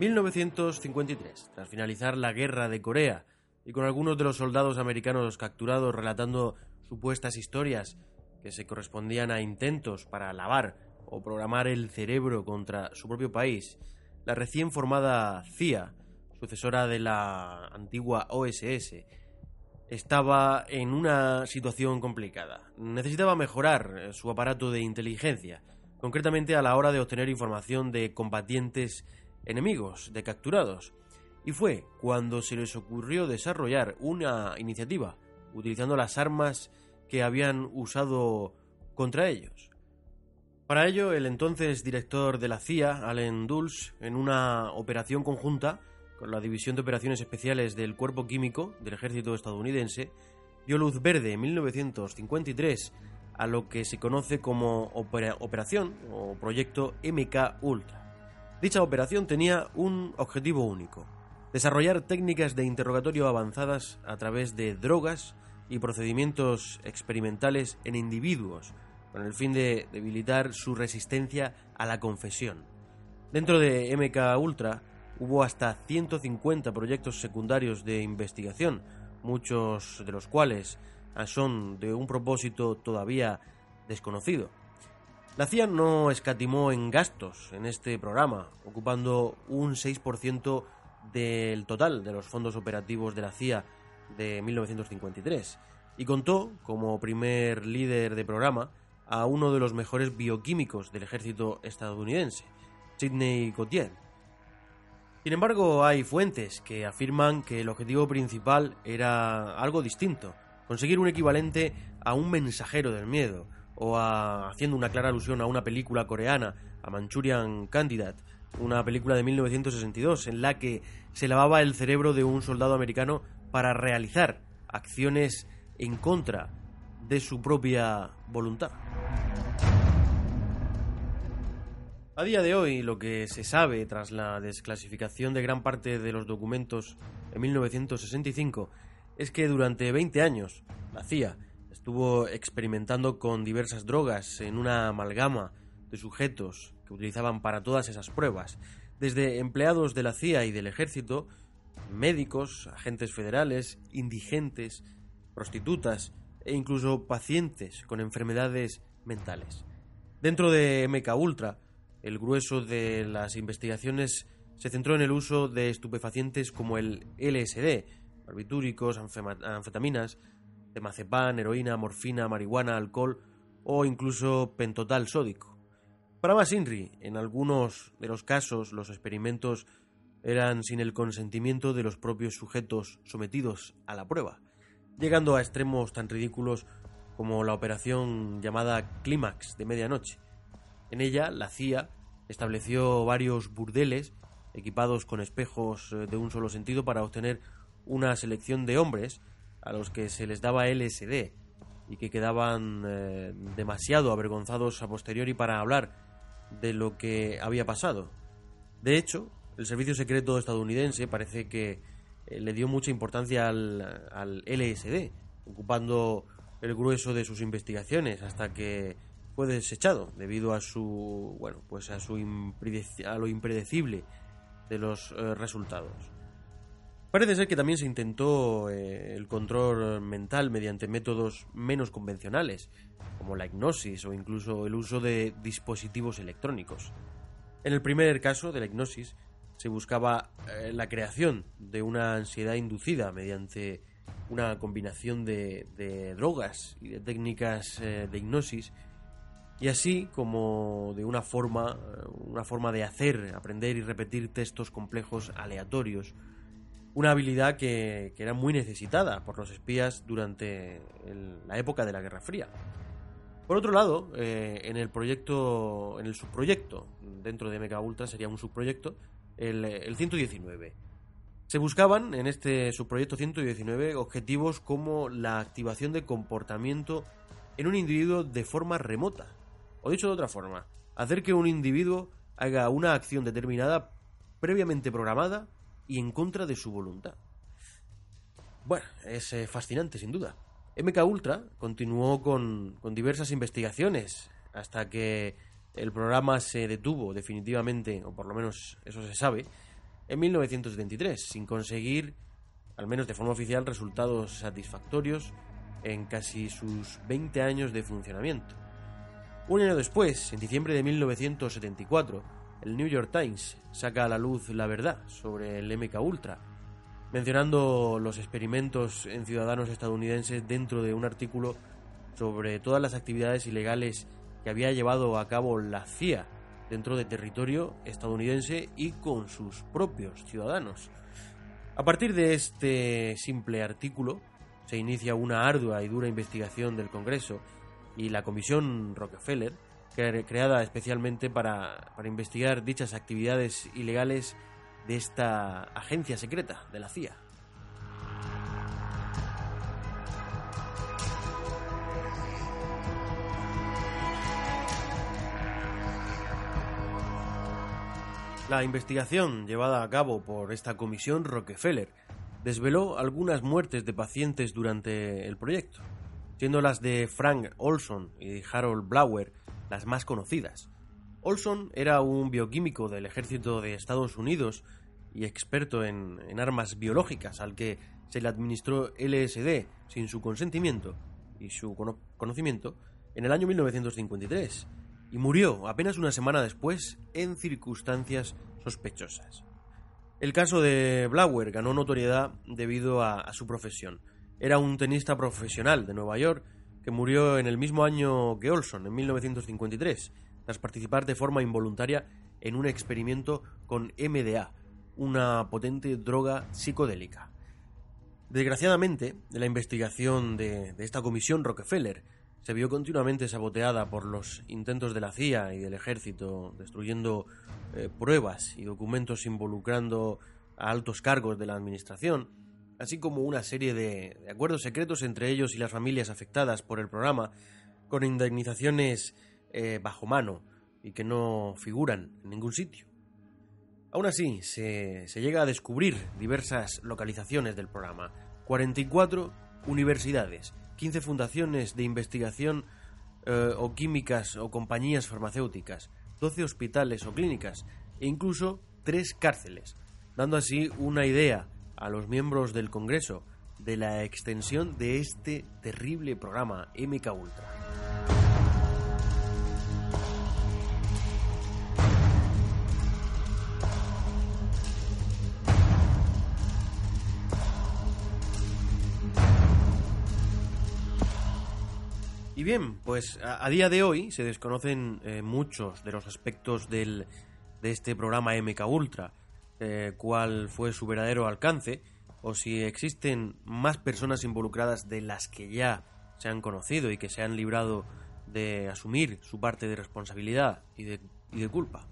1953, tras finalizar la guerra de Corea, y con algunos de los soldados americanos capturados relatando supuestas historias que se correspondían a intentos para lavar o programar el cerebro contra su propio país, la recién formada CIA, sucesora de la antigua OSS, estaba en una situación complicada. Necesitaba mejorar eh, su aparato de inteligencia, concretamente a la hora de obtener información de combatientes enemigos, de capturados. Y fue cuando se les ocurrió desarrollar una iniciativa, utilizando las armas que habían usado contra ellos. Para ello, el entonces director de la CIA, Allen Dulles, en una operación conjunta, la División de Operaciones Especiales del Cuerpo Químico del Ejército estadounidense, dio luz verde en 1953 a lo que se conoce como Operación o Proyecto MK Ultra. Dicha operación tenía un objetivo único, desarrollar técnicas de interrogatorio avanzadas a través de drogas y procedimientos experimentales en individuos, con el fin de debilitar su resistencia a la confesión. Dentro de MK Ultra, hubo hasta 150 proyectos secundarios de investigación, muchos de los cuales son de un propósito todavía desconocido. La CIA no escatimó en gastos en este programa, ocupando un 6% del total de los fondos operativos de la CIA de 1953, y contó como primer líder de programa a uno de los mejores bioquímicos del ejército estadounidense, Sidney Gautier, sin embargo, hay fuentes que afirman que el objetivo principal era algo distinto, conseguir un equivalente a un mensajero del miedo, o haciendo una clara alusión a una película coreana, a Manchurian Candidate, una película de 1962 en la que se lavaba el cerebro de un soldado americano para realizar acciones en contra de su propia voluntad. A día de hoy, lo que se sabe tras la desclasificación de gran parte de los documentos en 1965 es que durante 20 años la CIA estuvo experimentando con diversas drogas en una amalgama de sujetos que utilizaban para todas esas pruebas, desde empleados de la CIA y del ejército, médicos, agentes federales, indigentes, prostitutas e incluso pacientes con enfermedades mentales. Dentro de MK Ultra, el grueso de las investigaciones se centró en el uso de estupefacientes como el LSD, barbitúricos, anfetaminas, temazepam, heroína, morfina, marihuana, alcohol o incluso pentotal sódico. Para más INRI, en algunos de los casos los experimentos eran sin el consentimiento de los propios sujetos sometidos a la prueba, llegando a extremos tan ridículos como la operación llamada Clímax de medianoche, en ella, la CIA estableció varios burdeles equipados con espejos eh, de un solo sentido para obtener una selección de hombres a los que se les daba LSD y que quedaban eh, demasiado avergonzados a posteriori para hablar de lo que había pasado. De hecho, el servicio secreto estadounidense parece que eh, le dio mucha importancia al, al LSD, ocupando el grueso de sus investigaciones hasta que fue desechado debido a su bueno pues a su a lo impredecible de los eh, resultados. Parece ser que también se intentó eh, el control mental mediante métodos menos convencionales, como la hipnosis o incluso el uso de dispositivos electrónicos. En el primer caso de la hipnosis se buscaba eh, la creación de una ansiedad inducida mediante una combinación de, de drogas y de técnicas de hipnosis y así como de una forma, una forma de hacer, aprender y repetir textos complejos aleatorios, una habilidad que, era muy necesitada por los espías durante la época de la Guerra Fría. Por otro lado, eh, en el proyecto, en el subproyecto, dentro de MK Ultra sería un subproyecto, el, el 119. Se buscaban en este subproyecto 119 objetivos como la activación de comportamiento en un individuo de forma remota. O dicho de otra forma, hacer que un individuo haga una acción determinada previamente programada y en contra de su voluntad. Bueno, es eh, fascinante sin duda. MK Ultra continuó con, con diversas investigaciones hasta que el programa se detuvo definitivamente, o por lo menos eso se sabe, en 1973, sin conseguir, al menos de forma oficial, resultados satisfactorios en casi sus 20 años de funcionamiento. Un año después, en diciembre de 1974, el New York Times saca a la luz la verdad sobre el MK Ultra, mencionando los experimentos en ciudadanos estadounidenses dentro de un artículo sobre todas las actividades ilegales que había llevado a cabo la CIA dentro de territorio estadounidense y con sus propios ciudadanos. A partir de este simple artículo se inicia una ardua y dura investigación del Congreso y la Comisión Rockefeller, creada especialmente para, para investigar dichas actividades ilegales de esta agencia secreta de la CIA. La investigación llevada a cabo por esta comisión Rockefeller desveló algunas muertes de pacientes durante el proyecto, siendo las de Frank Olson y Harold Blauer las más conocidas. Olson era un bioquímico del ejército de Estados Unidos y experto en, armas biológicas al que se le administró LSD sin su consentimiento y su conocimiento en el año 1953 y murió apenas una semana después en circunstancias sospechosas. El caso de Blauer ganó notoriedad debido a, su profesión. Era un tenista profesional de Nueva York que murió en el mismo año que Olson, en 1953, tras participar de forma involuntaria en un experimento con MDA, una potente droga psicodélica. Desgraciadamente, la investigación de esta comisión Rockefeller se vio continuamente saboteada por los intentos de la CIA y del ejército, destruyendo eh, pruebas y documentos involucrando a altos cargos de la administración, así como una serie de, acuerdos secretos entre ellos y las familias afectadas por el programa, con indemnizaciones eh, bajo mano y que no figuran en ningún sitio. Aún así, se, llega a descubrir diversas localizaciones del programa, 44 universidades, 15 fundaciones de investigación eh, o químicas o compañías farmacéuticas, 12 hospitales o clínicas e incluso 3 cárceles, dando así una idea a los miembros del Congreso de la extensión de este terrible programa MK Ultra. Y bien, pues a, día de hoy se desconocen eh, muchos de los aspectos del, de este programa MK Ultra, eh, cuál fue su verdadero alcance, o si existen más personas involucradas de las que ya se han conocido y que se han librado de asumir su parte de responsabilidad y de, culpa.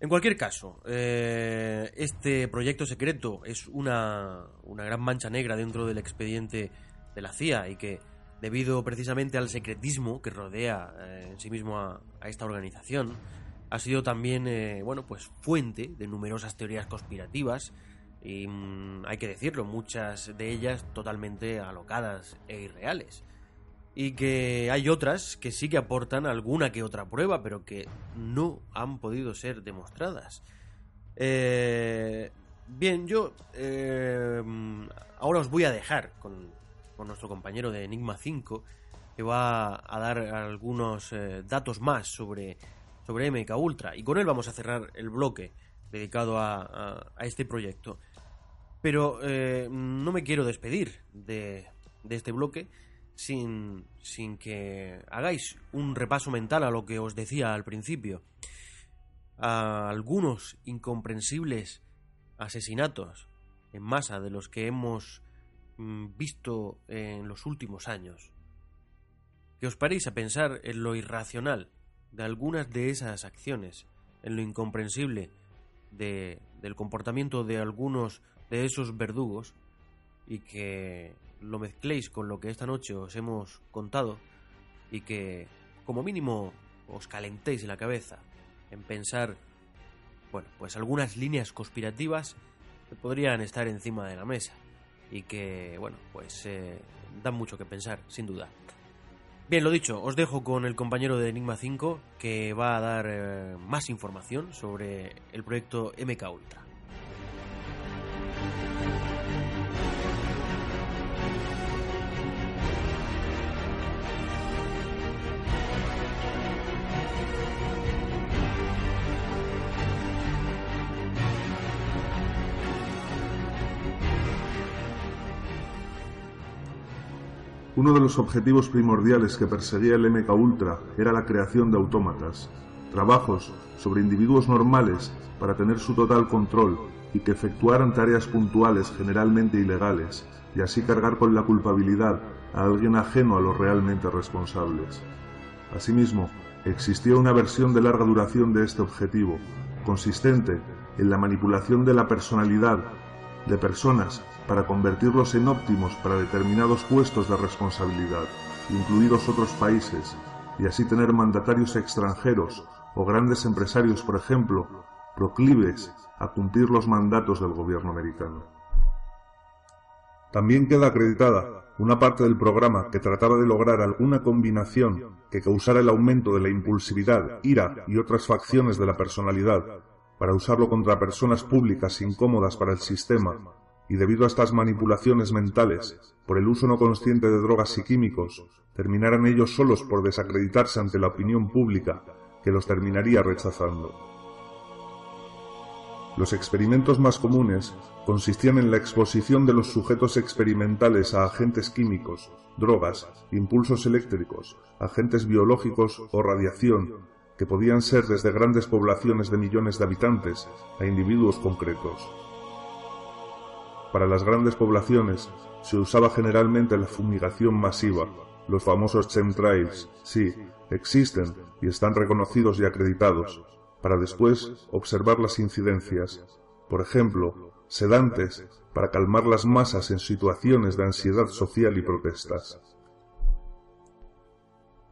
En cualquier caso, eh, este proyecto secreto es una, una gran mancha negra dentro del expediente de la CIA y que debido precisamente al secretismo que rodea eh, en sí mismo a, esta organización, ha sido también, eh, bueno, pues fuente de numerosas teorías conspirativas y mm, hay que decirlo, muchas de ellas totalmente alocadas e irreales. Y que hay otras que sí que aportan alguna que otra prueba, pero que no han podido ser demostradas. Eh, bien, yo mm, ahora os voy a dejar con, con nuestro compañero de Enigma 5, que va a dar algunos eh, datos más sobre, sobre MK Ultra. Y con él vamos a cerrar el bloque dedicado a, este proyecto. Pero eh, no me quiero despedir de, este bloque sin, sin que hagáis un repaso mental a lo que os decía al principio. A algunos incomprensibles asesinatos en masa de los que hemos Mm, visto en los últimos años. que os paréis a pensar en lo irracional de algunas de esas acciones, en lo incomprensible de, del comportamiento de algunos de esos verdugos y que lo mezcléis con lo que esta noche os hemos contado y que como mínimo os calentéis la cabeza en pensar, bueno, pues algunas líneas conspirativas que podrían estar encima de la mesa y que, bueno, pues eh, dan mucho que pensar, sin duda. Bien, lo dicho, os dejo con el compañero de Enigma 5 que va a dar eh, más información sobre el proyecto MK Ultra. Uno de los objetivos primordiales que perseguía el MK Ultra era la creación de autómatas, trabajos sobre individuos normales para tener su total control y que efectuaran tareas puntuales generalmente ilegales y así cargar con la culpabilidad a alguien ajeno a los realmente responsables. Asimismo, existía una versión de larga duración de este objetivo, consistente en la manipulación de la personalidad de personas para convertirlos en óptimos para determinados puestos de responsabilidad, incluidos otros países, y así tener mandatarios extranjeros o grandes empresarios, por ejemplo, proclives a cumplir los mandatos del gobierno americano. También queda acreditada una parte del programa que trataba de lograr alguna combinación que causara el aumento de la impulsividad, ira y otras facciones de la personalidad para usarlo contra personas públicas incómodas para el sistema y debido a estas manipulaciones mentales, por el uso no consciente de drogas y químicos, terminaran ellos solos por desacreditarse ante la opinión pública, que los terminaría rechazando. Los experimentos más comunes consistían en la exposición de los sujetos experimentales a agentes químicos, drogas, impulsos eléctricos, agentes biológicos o radiación, que podían ser desde grandes poblaciones de millones de habitantes a individuos concretos. Para las grandes poblaciones se usaba generalmente la fumigación masiva, los famosos chemtrails, sí, existen y están reconocidos y acreditados, para después observar las incidencias, por ejemplo, sedantes para calmar las masas en situaciones de ansiedad social y protestas.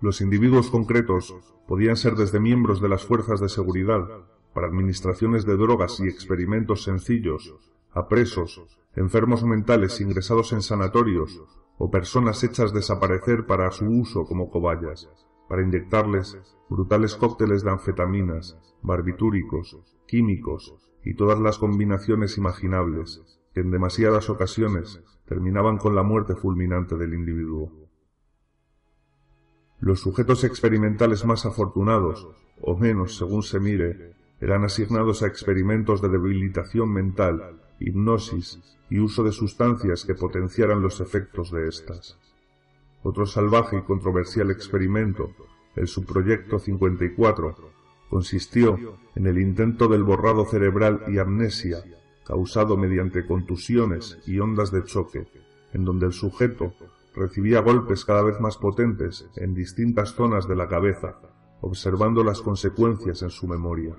Los individuos concretos podían ser desde miembros de las fuerzas de seguridad, para administraciones de drogas y experimentos sencillos, a presos, enfermos mentales ingresados en sanatorios o personas hechas desaparecer para su uso como cobayas, para inyectarles brutales cócteles de anfetaminas, barbitúricos, químicos y todas las combinaciones imaginables, que en demasiadas ocasiones terminaban con la muerte fulminante del individuo. Los sujetos experimentales más afortunados, o menos según se mire, eran asignados a experimentos de debilitación mental, hipnosis y uso de sustancias que potenciaran los efectos de estas. Otro salvaje y controversial experimento, el subproyecto 54, consistió en el intento del borrado cerebral y amnesia causado mediante contusiones y ondas de choque, en donde el sujeto recibía golpes cada vez más potentes en distintas zonas de la cabeza, observando las consecuencias en su memoria.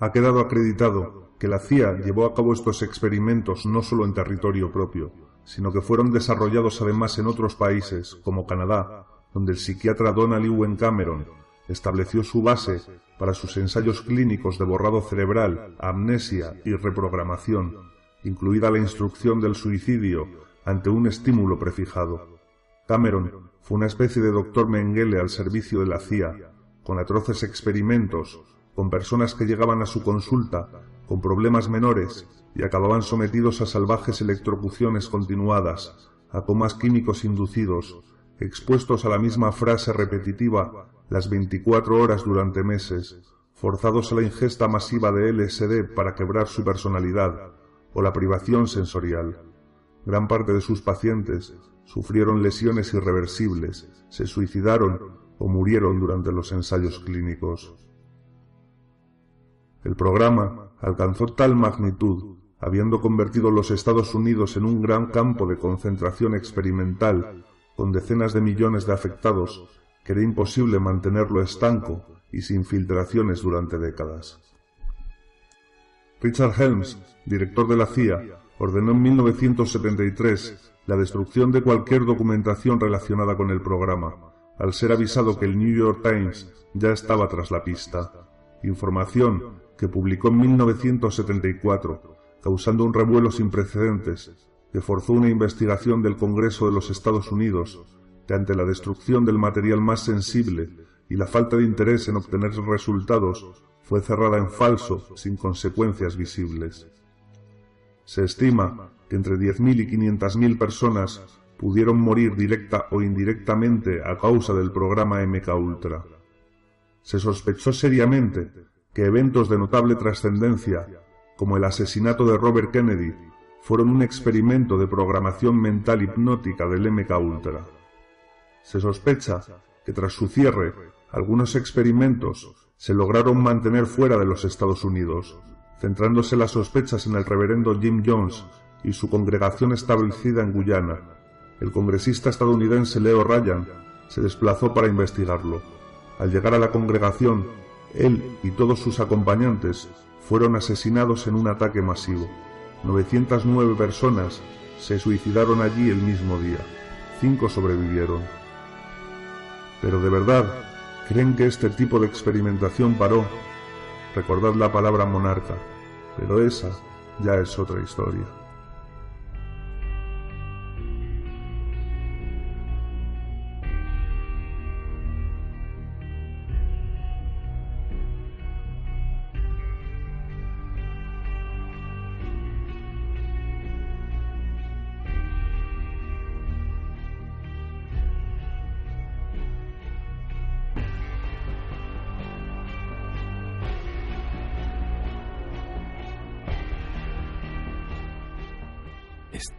Ha quedado acreditado que la CIA llevó a cabo estos experimentos no solo en territorio propio, sino que fueron desarrollados además en otros países, como Canadá, donde el psiquiatra Donald Ewen Cameron estableció su base para sus ensayos clínicos de borrado cerebral, amnesia y reprogramación, incluida la instrucción del suicidio ante un estímulo prefijado. Cameron fue una especie de doctor Mengele al servicio de la CIA, con atroces experimentos, con personas que llegaban a su consulta con problemas menores y acababan sometidos a salvajes electrocuciones continuadas, a comas químicos inducidos, expuestos a la misma frase repetitiva las 24 horas durante meses, forzados a la ingesta masiva de LSD para quebrar su personalidad, o la privación sensorial. Gran parte de sus pacientes sufrieron lesiones irreversibles, se suicidaron o murieron durante los ensayos clínicos. El programa alcanzó tal magnitud, habiendo convertido los Estados Unidos en un gran campo de concentración experimental, con decenas de millones de afectados, que era imposible mantenerlo estanco y sin filtraciones durante décadas. Richard Helms, director de la CIA, ordenó en 1973 la destrucción de cualquier documentación relacionada con el programa, al ser avisado que el New York Times ya estaba tras la pista, información que publicó en 1974, causando un revuelo sin precedentes que forzó una investigación del Congreso de los Estados Unidos que ante la destrucción del material más sensible y la falta de interés en obtener resultados fue cerrada en falso sin consecuencias visibles. Se estima que entre 10.000 y 500.000 personas pudieron morir directa o indirectamente a causa del programa MK Ultra. Se sospechó seriamente que eventos de notable trascendencia, como el asesinato de Robert Kennedy, fueron un experimento de programación mental hipnótica del MK Ultra. Se sospecha que tras su cierre, algunos experimentos se lograron mantener fuera de los Estados Unidos, centrándose las sospechas en el reverendo Jim Jones y su congregación establecida en Guyana. El congresista estadounidense Leo Ryan se desplazó para investigarlo. Al llegar a la congregación, él y todos sus acompañantes fueron asesinados en un ataque masivo. 909 personas se suicidaron allí el mismo día. Cinco sobrevivieron. Pero de verdad, ¿creen que este tipo de experimentación paró? Recordad la palabra monarca, pero esa ya es otra historia.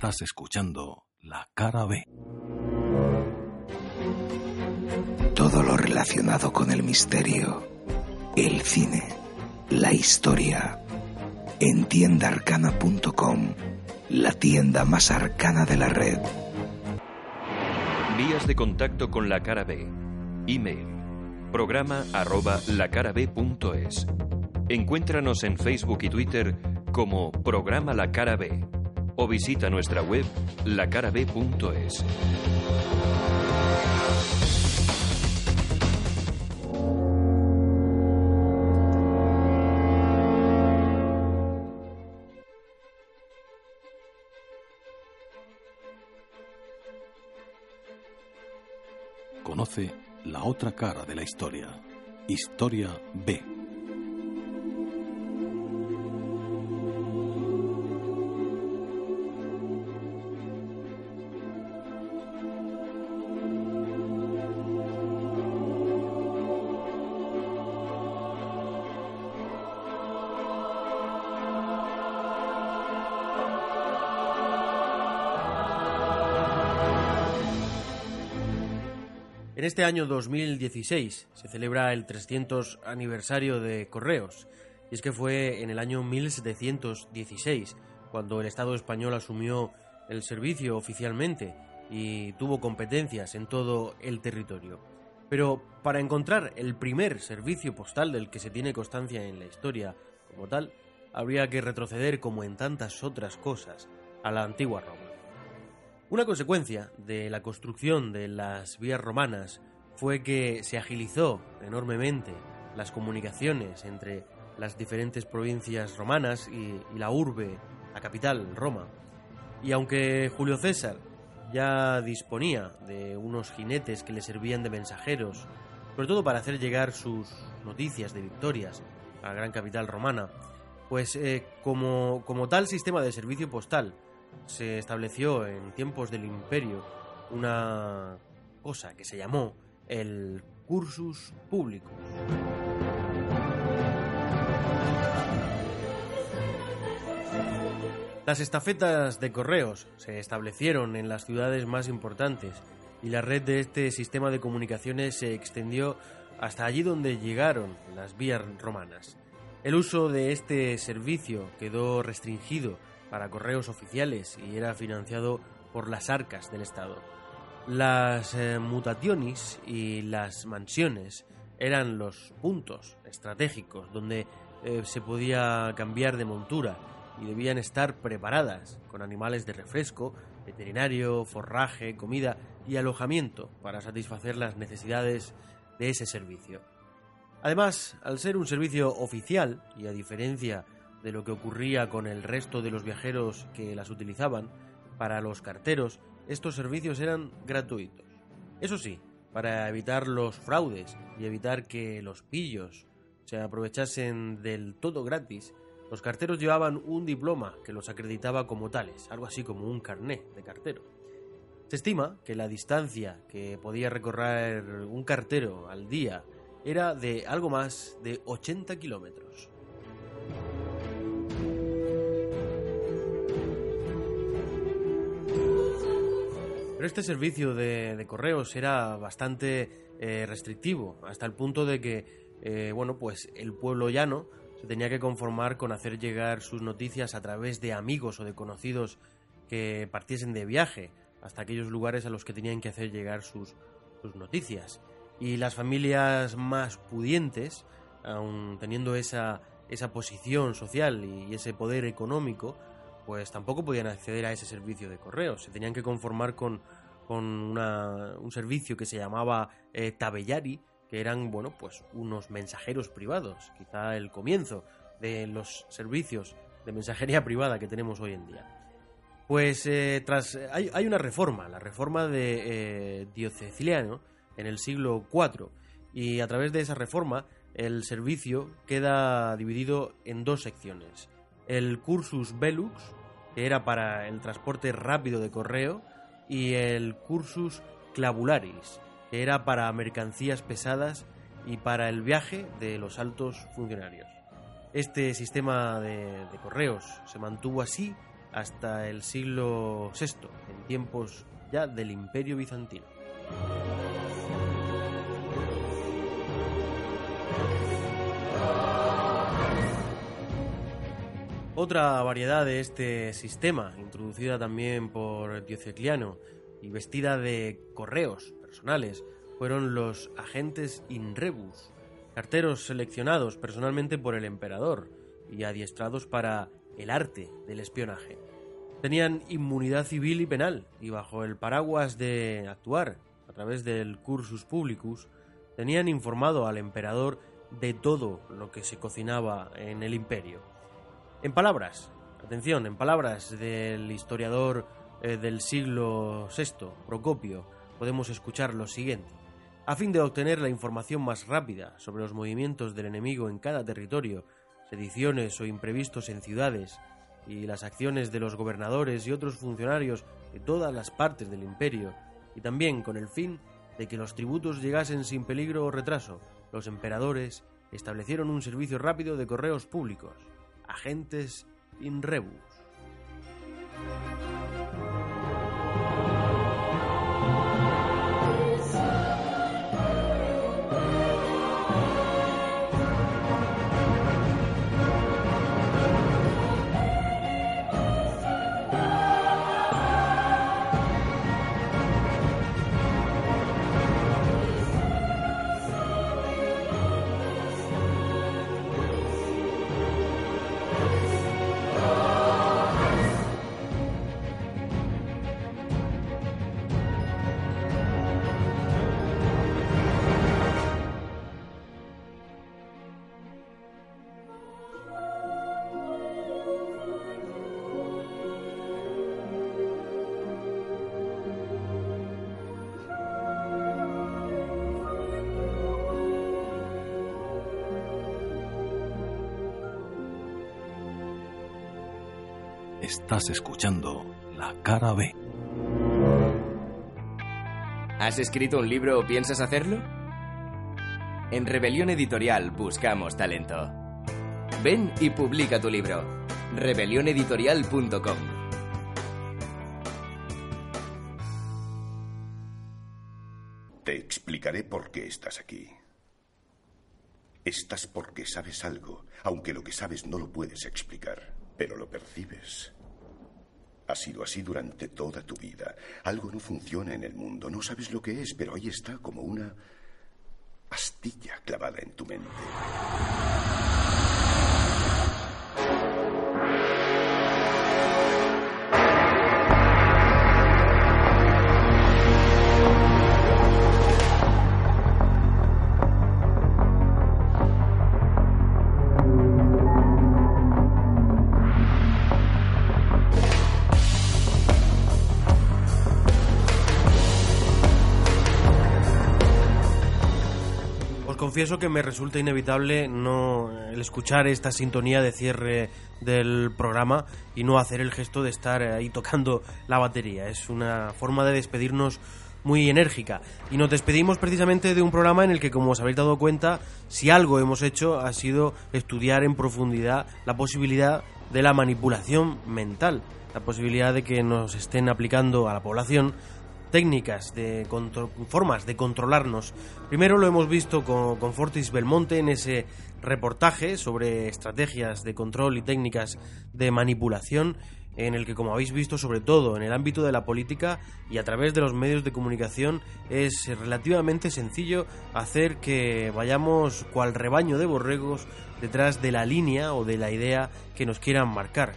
Estás escuchando La Cara B. Todo lo relacionado con el misterio, el cine, la historia. En tiendaarcana.com, la tienda más arcana de la red. Vías de contacto con la cara B. Email. Programa arroba lacarab.es. Encuéntranos en Facebook y Twitter como Programa La Cara B o visita nuestra web lacarab.es. Conoce la otra cara de la historia. Historia B. este año 2016 se celebra el 300 aniversario de Correos, y es que fue en el año 1716 cuando el Estado español asumió el servicio oficialmente y tuvo competencias en todo el territorio. Pero para encontrar el primer servicio postal del que se tiene constancia en la historia como tal, habría que retroceder como en tantas otras cosas a la antigua Roma. Una consecuencia de la construcción de las vías romanas fue que se agilizó enormemente las comunicaciones entre las diferentes provincias romanas y, la urbe, la capital, Roma. Y aunque Julio César ya disponía de unos jinetes que le servían de mensajeros, sobre todo para hacer llegar sus noticias de victorias a la gran capital romana, pues eh, como, como tal sistema de servicio postal se estableció en tiempos del imperio una cosa que se llamó el cursus publicus. Las estafetas de correos se establecieron en las ciudades más importantes y la red de este sistema de comunicaciones se extendió hasta allí donde llegaron las vías romanas. El uso de este servicio quedó restringido para correos oficiales y era financiado por las arcas del Estado. Las eh, mutationis y las mansiones eran los puntos estratégicos donde eh, se podía cambiar de montura y debían estar preparadas con animales de refresco, veterinario, forraje, comida y alojamiento para satisfacer las necesidades de ese servicio. Además, al ser un servicio oficial, y a diferencia de lo que ocurría con el resto de los viajeros que las utilizaban, para los carteros estos servicios eran gratuitos. Eso sí, para evitar los fraudes y evitar que los pillos se aprovechasen del todo gratis, los carteros llevaban un diploma que los acreditaba como tales, algo así como un carné de cartero. Se estima que la distancia que podía recorrer un cartero al día era de algo más de 80 kilómetros. Pero este servicio de, correos era bastante eh, restrictivo, hasta el punto de que, eh, bueno, pues el pueblo llano se tenía que conformar con hacer llegar sus noticias a través de amigos o de conocidos que partiesen de viaje hasta aquellos lugares a los que tenían que hacer llegar sus, sus noticias. Y las familias más pudientes, aun teniendo esa, esa posición social y ese poder económico, pues tampoco podían acceder a ese servicio de correos. Se tenían que conformar con, con un servicio que se llamaba eh, Tabellari, que eran, bueno, pues unos mensajeros privados, quizá el comienzo de los servicios de mensajería privada que tenemos hoy en día. Pues eh, tras hay, hay, una reforma, la reforma de eh, Dioceciliano en el siglo IV, y a través de esa reforma el servicio queda dividido en dos secciones el Cursus Velux, que era para el transporte rápido de correo, y el Cursus Clavularis, que era para mercancías pesadas y para el viaje de los altos funcionarios. Este sistema de, de correos se mantuvo así hasta el siglo VI, en tiempos ya del Imperio Bizantino. Otra variedad de este sistema, introducida también por Diocleciano y vestida de correos personales, fueron los agentes in rebus, carteros seleccionados personalmente por el emperador y adiestrados para el arte del espionaje. Tenían inmunidad civil y penal y bajo el paraguas de actuar a través del cursus publicus, tenían informado al emperador de todo lo que se cocinaba en el imperio en palabras, atención, en palabras del historiador eh, del siglo VI, Procopio, podemos escuchar lo siguiente. A fin de obtener la información más rápida sobre los movimientos del enemigo en cada territorio, sediciones o imprevistos en ciudades, y las acciones de los gobernadores y otros funcionarios de todas las partes del imperio, y también con el fin de que los tributos llegasen sin peligro o retraso, los emperadores establecieron un servicio rápido de correos públicos agentes in rebus. Estás escuchando La Cara B. ¿Has escrito un libro o piensas hacerlo? En Rebelión Editorial buscamos talento. Ven y publica tu libro. rebelioneditorial.com Te explicaré por qué estás aquí. Estás porque sabes algo, aunque lo que sabes no lo puedes explicar, pero lo percibes. Ha sido así durante toda tu vida. Algo no funciona en el mundo. No sabes lo que es, pero ahí está como una astilla clavada en tu mente. Confieso que me resulta inevitable no el escuchar esta sintonía de cierre del programa y no hacer el gesto de estar ahí tocando la batería. Es una forma de despedirnos muy enérgica. Y nos despedimos precisamente de un programa en el que, como os habéis dado cuenta, si algo hemos hecho ha sido estudiar en profundidad la posibilidad de la manipulación mental, la posibilidad de que nos estén aplicando a la población técnicas, de formas de controlarnos. Primero lo hemos visto con, Fortis Belmonte en ese reportaje sobre estrategias de control y técnicas de manipulación en el que, como habéis visto, sobre todo en el ámbito de la política y a través de los medios de comunicación, es relativamente sencillo hacer que vayamos cual rebaño de borregos detrás de la línea o de la idea que nos quieran marcar.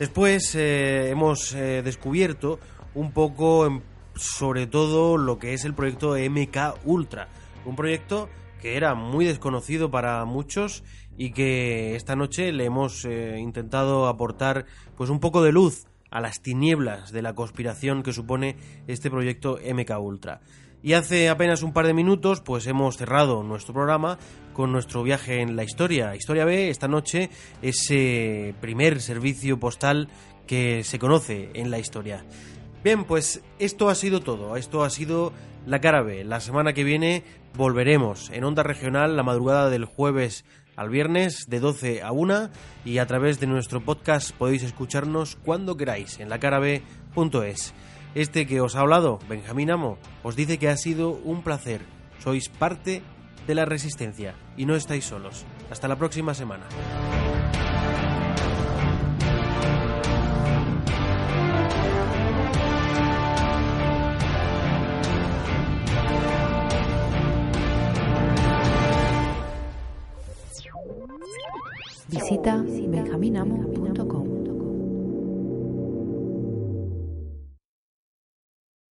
Después eh, hemos eh, descubierto un poco sobre todo lo que es el proyecto MK Ultra, un proyecto que era muy desconocido para muchos y que esta noche le hemos eh, intentado aportar pues un poco de luz a las tinieblas de la conspiración que supone este proyecto MK Ultra. Y hace apenas un par de minutos pues hemos cerrado nuestro programa con nuestro viaje en la historia. Historia B esta noche ese primer servicio postal que se conoce en la historia. Bien, pues esto ha sido todo. Esto ha sido la cara B. La semana que viene volveremos en Onda Regional la madrugada del jueves al viernes de 12 a 1 y a través de nuestro podcast podéis escucharnos cuando queráis en lacarabe.es. Este que os ha hablado, Benjamín Amo, os dice que ha sido un placer. Sois parte de la resistencia y no estáis solos. Hasta la próxima semana. Visita benjaminamo.com.